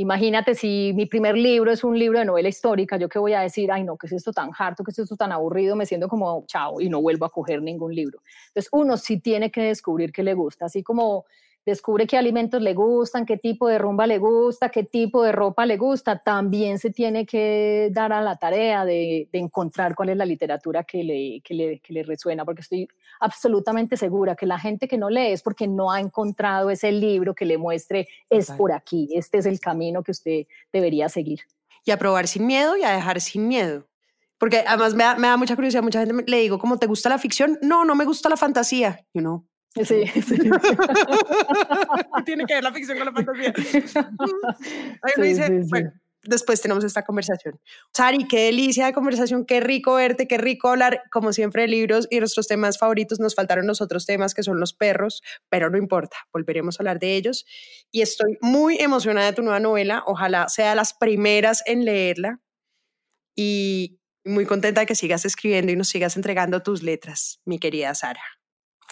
Imagínate si mi primer libro es un libro de novela histórica, yo qué voy a decir, ay no, ¿qué es esto tan harto, qué es esto tan aburrido, me siento como chao y no vuelvo a coger ningún libro. Entonces uno sí tiene que descubrir qué le gusta, así como descubre qué alimentos le gustan, qué tipo de rumba le gusta, qué tipo de ropa le gusta, también se tiene que dar a la tarea de, encontrar cuál es la literatura que le, que, le, que le, resuena, porque estoy absolutamente segura que la gente que no lee es porque no ha encontrado ese libro que le muestre, es por aquí, este es el camino que usted debería seguir. Y a probar sin miedo y a dejar sin miedo. Porque además me da, me da mucha curiosidad, mucha gente le digo, ¿cómo te gusta la ficción? No, no me gusta la fantasía, you know. Sí, sí. Tiene que ver la ficción con la fantasía. Ahí dice, bueno, después tenemos esta conversación. Sari, qué delicia de conversación, qué rico verte, qué rico hablar, como siempre, de libros y nuestros temas favoritos. Nos faltaron los otros temas que son los perros, pero no importa, volveremos a hablar de ellos. Y estoy muy emocionada de tu nueva novela, ojalá sea las primeras en leerla y muy contenta de que sigas escribiendo y nos sigas entregando tus letras, mi querida Sara.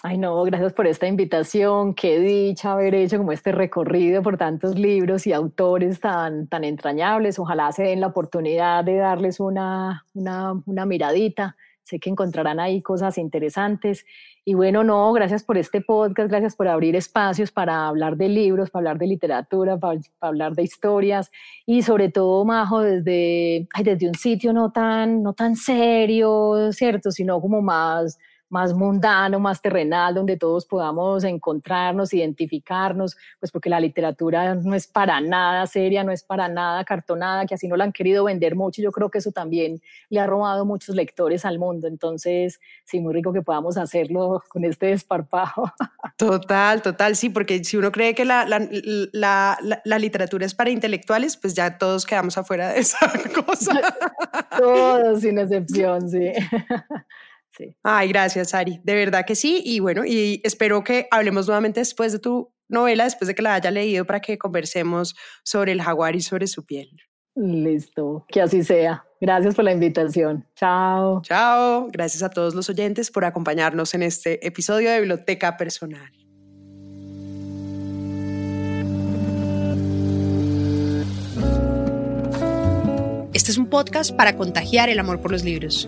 Ay, no, gracias por esta invitación. Qué dicha haber hecho como este recorrido por tantos libros y autores tan, tan entrañables. Ojalá se den la oportunidad de darles una, una, una miradita. Sé que encontrarán ahí cosas interesantes. Y bueno, no, gracias por este podcast, gracias por abrir espacios para hablar de libros, para hablar de literatura, para, para hablar de historias y sobre todo, Majo, desde, ay, desde un sitio no tan, no tan serio, ¿cierto? Sino como más más mundano, más terrenal, donde todos podamos encontrarnos, identificarnos, pues porque la literatura no es para nada seria, no es para nada cartonada, que así no la han querido vender mucho. Yo creo que eso también le ha robado muchos lectores al mundo. Entonces, sí, muy rico que podamos hacerlo con este desparpajo. Total, total, sí, porque si uno cree que la, la, la, la literatura es para intelectuales, pues ya todos quedamos afuera de esa cosa. todos, sin excepción, sí. Ay, gracias, Ari. De verdad que sí. Y bueno, y espero que hablemos nuevamente después de tu novela, después de que la haya leído, para que conversemos sobre el jaguar y sobre su piel. Listo, que así sea. Gracias por la invitación. Chao. Chao. Gracias a todos los oyentes por acompañarnos en este episodio de Biblioteca Personal. Este es un podcast para contagiar el amor por los libros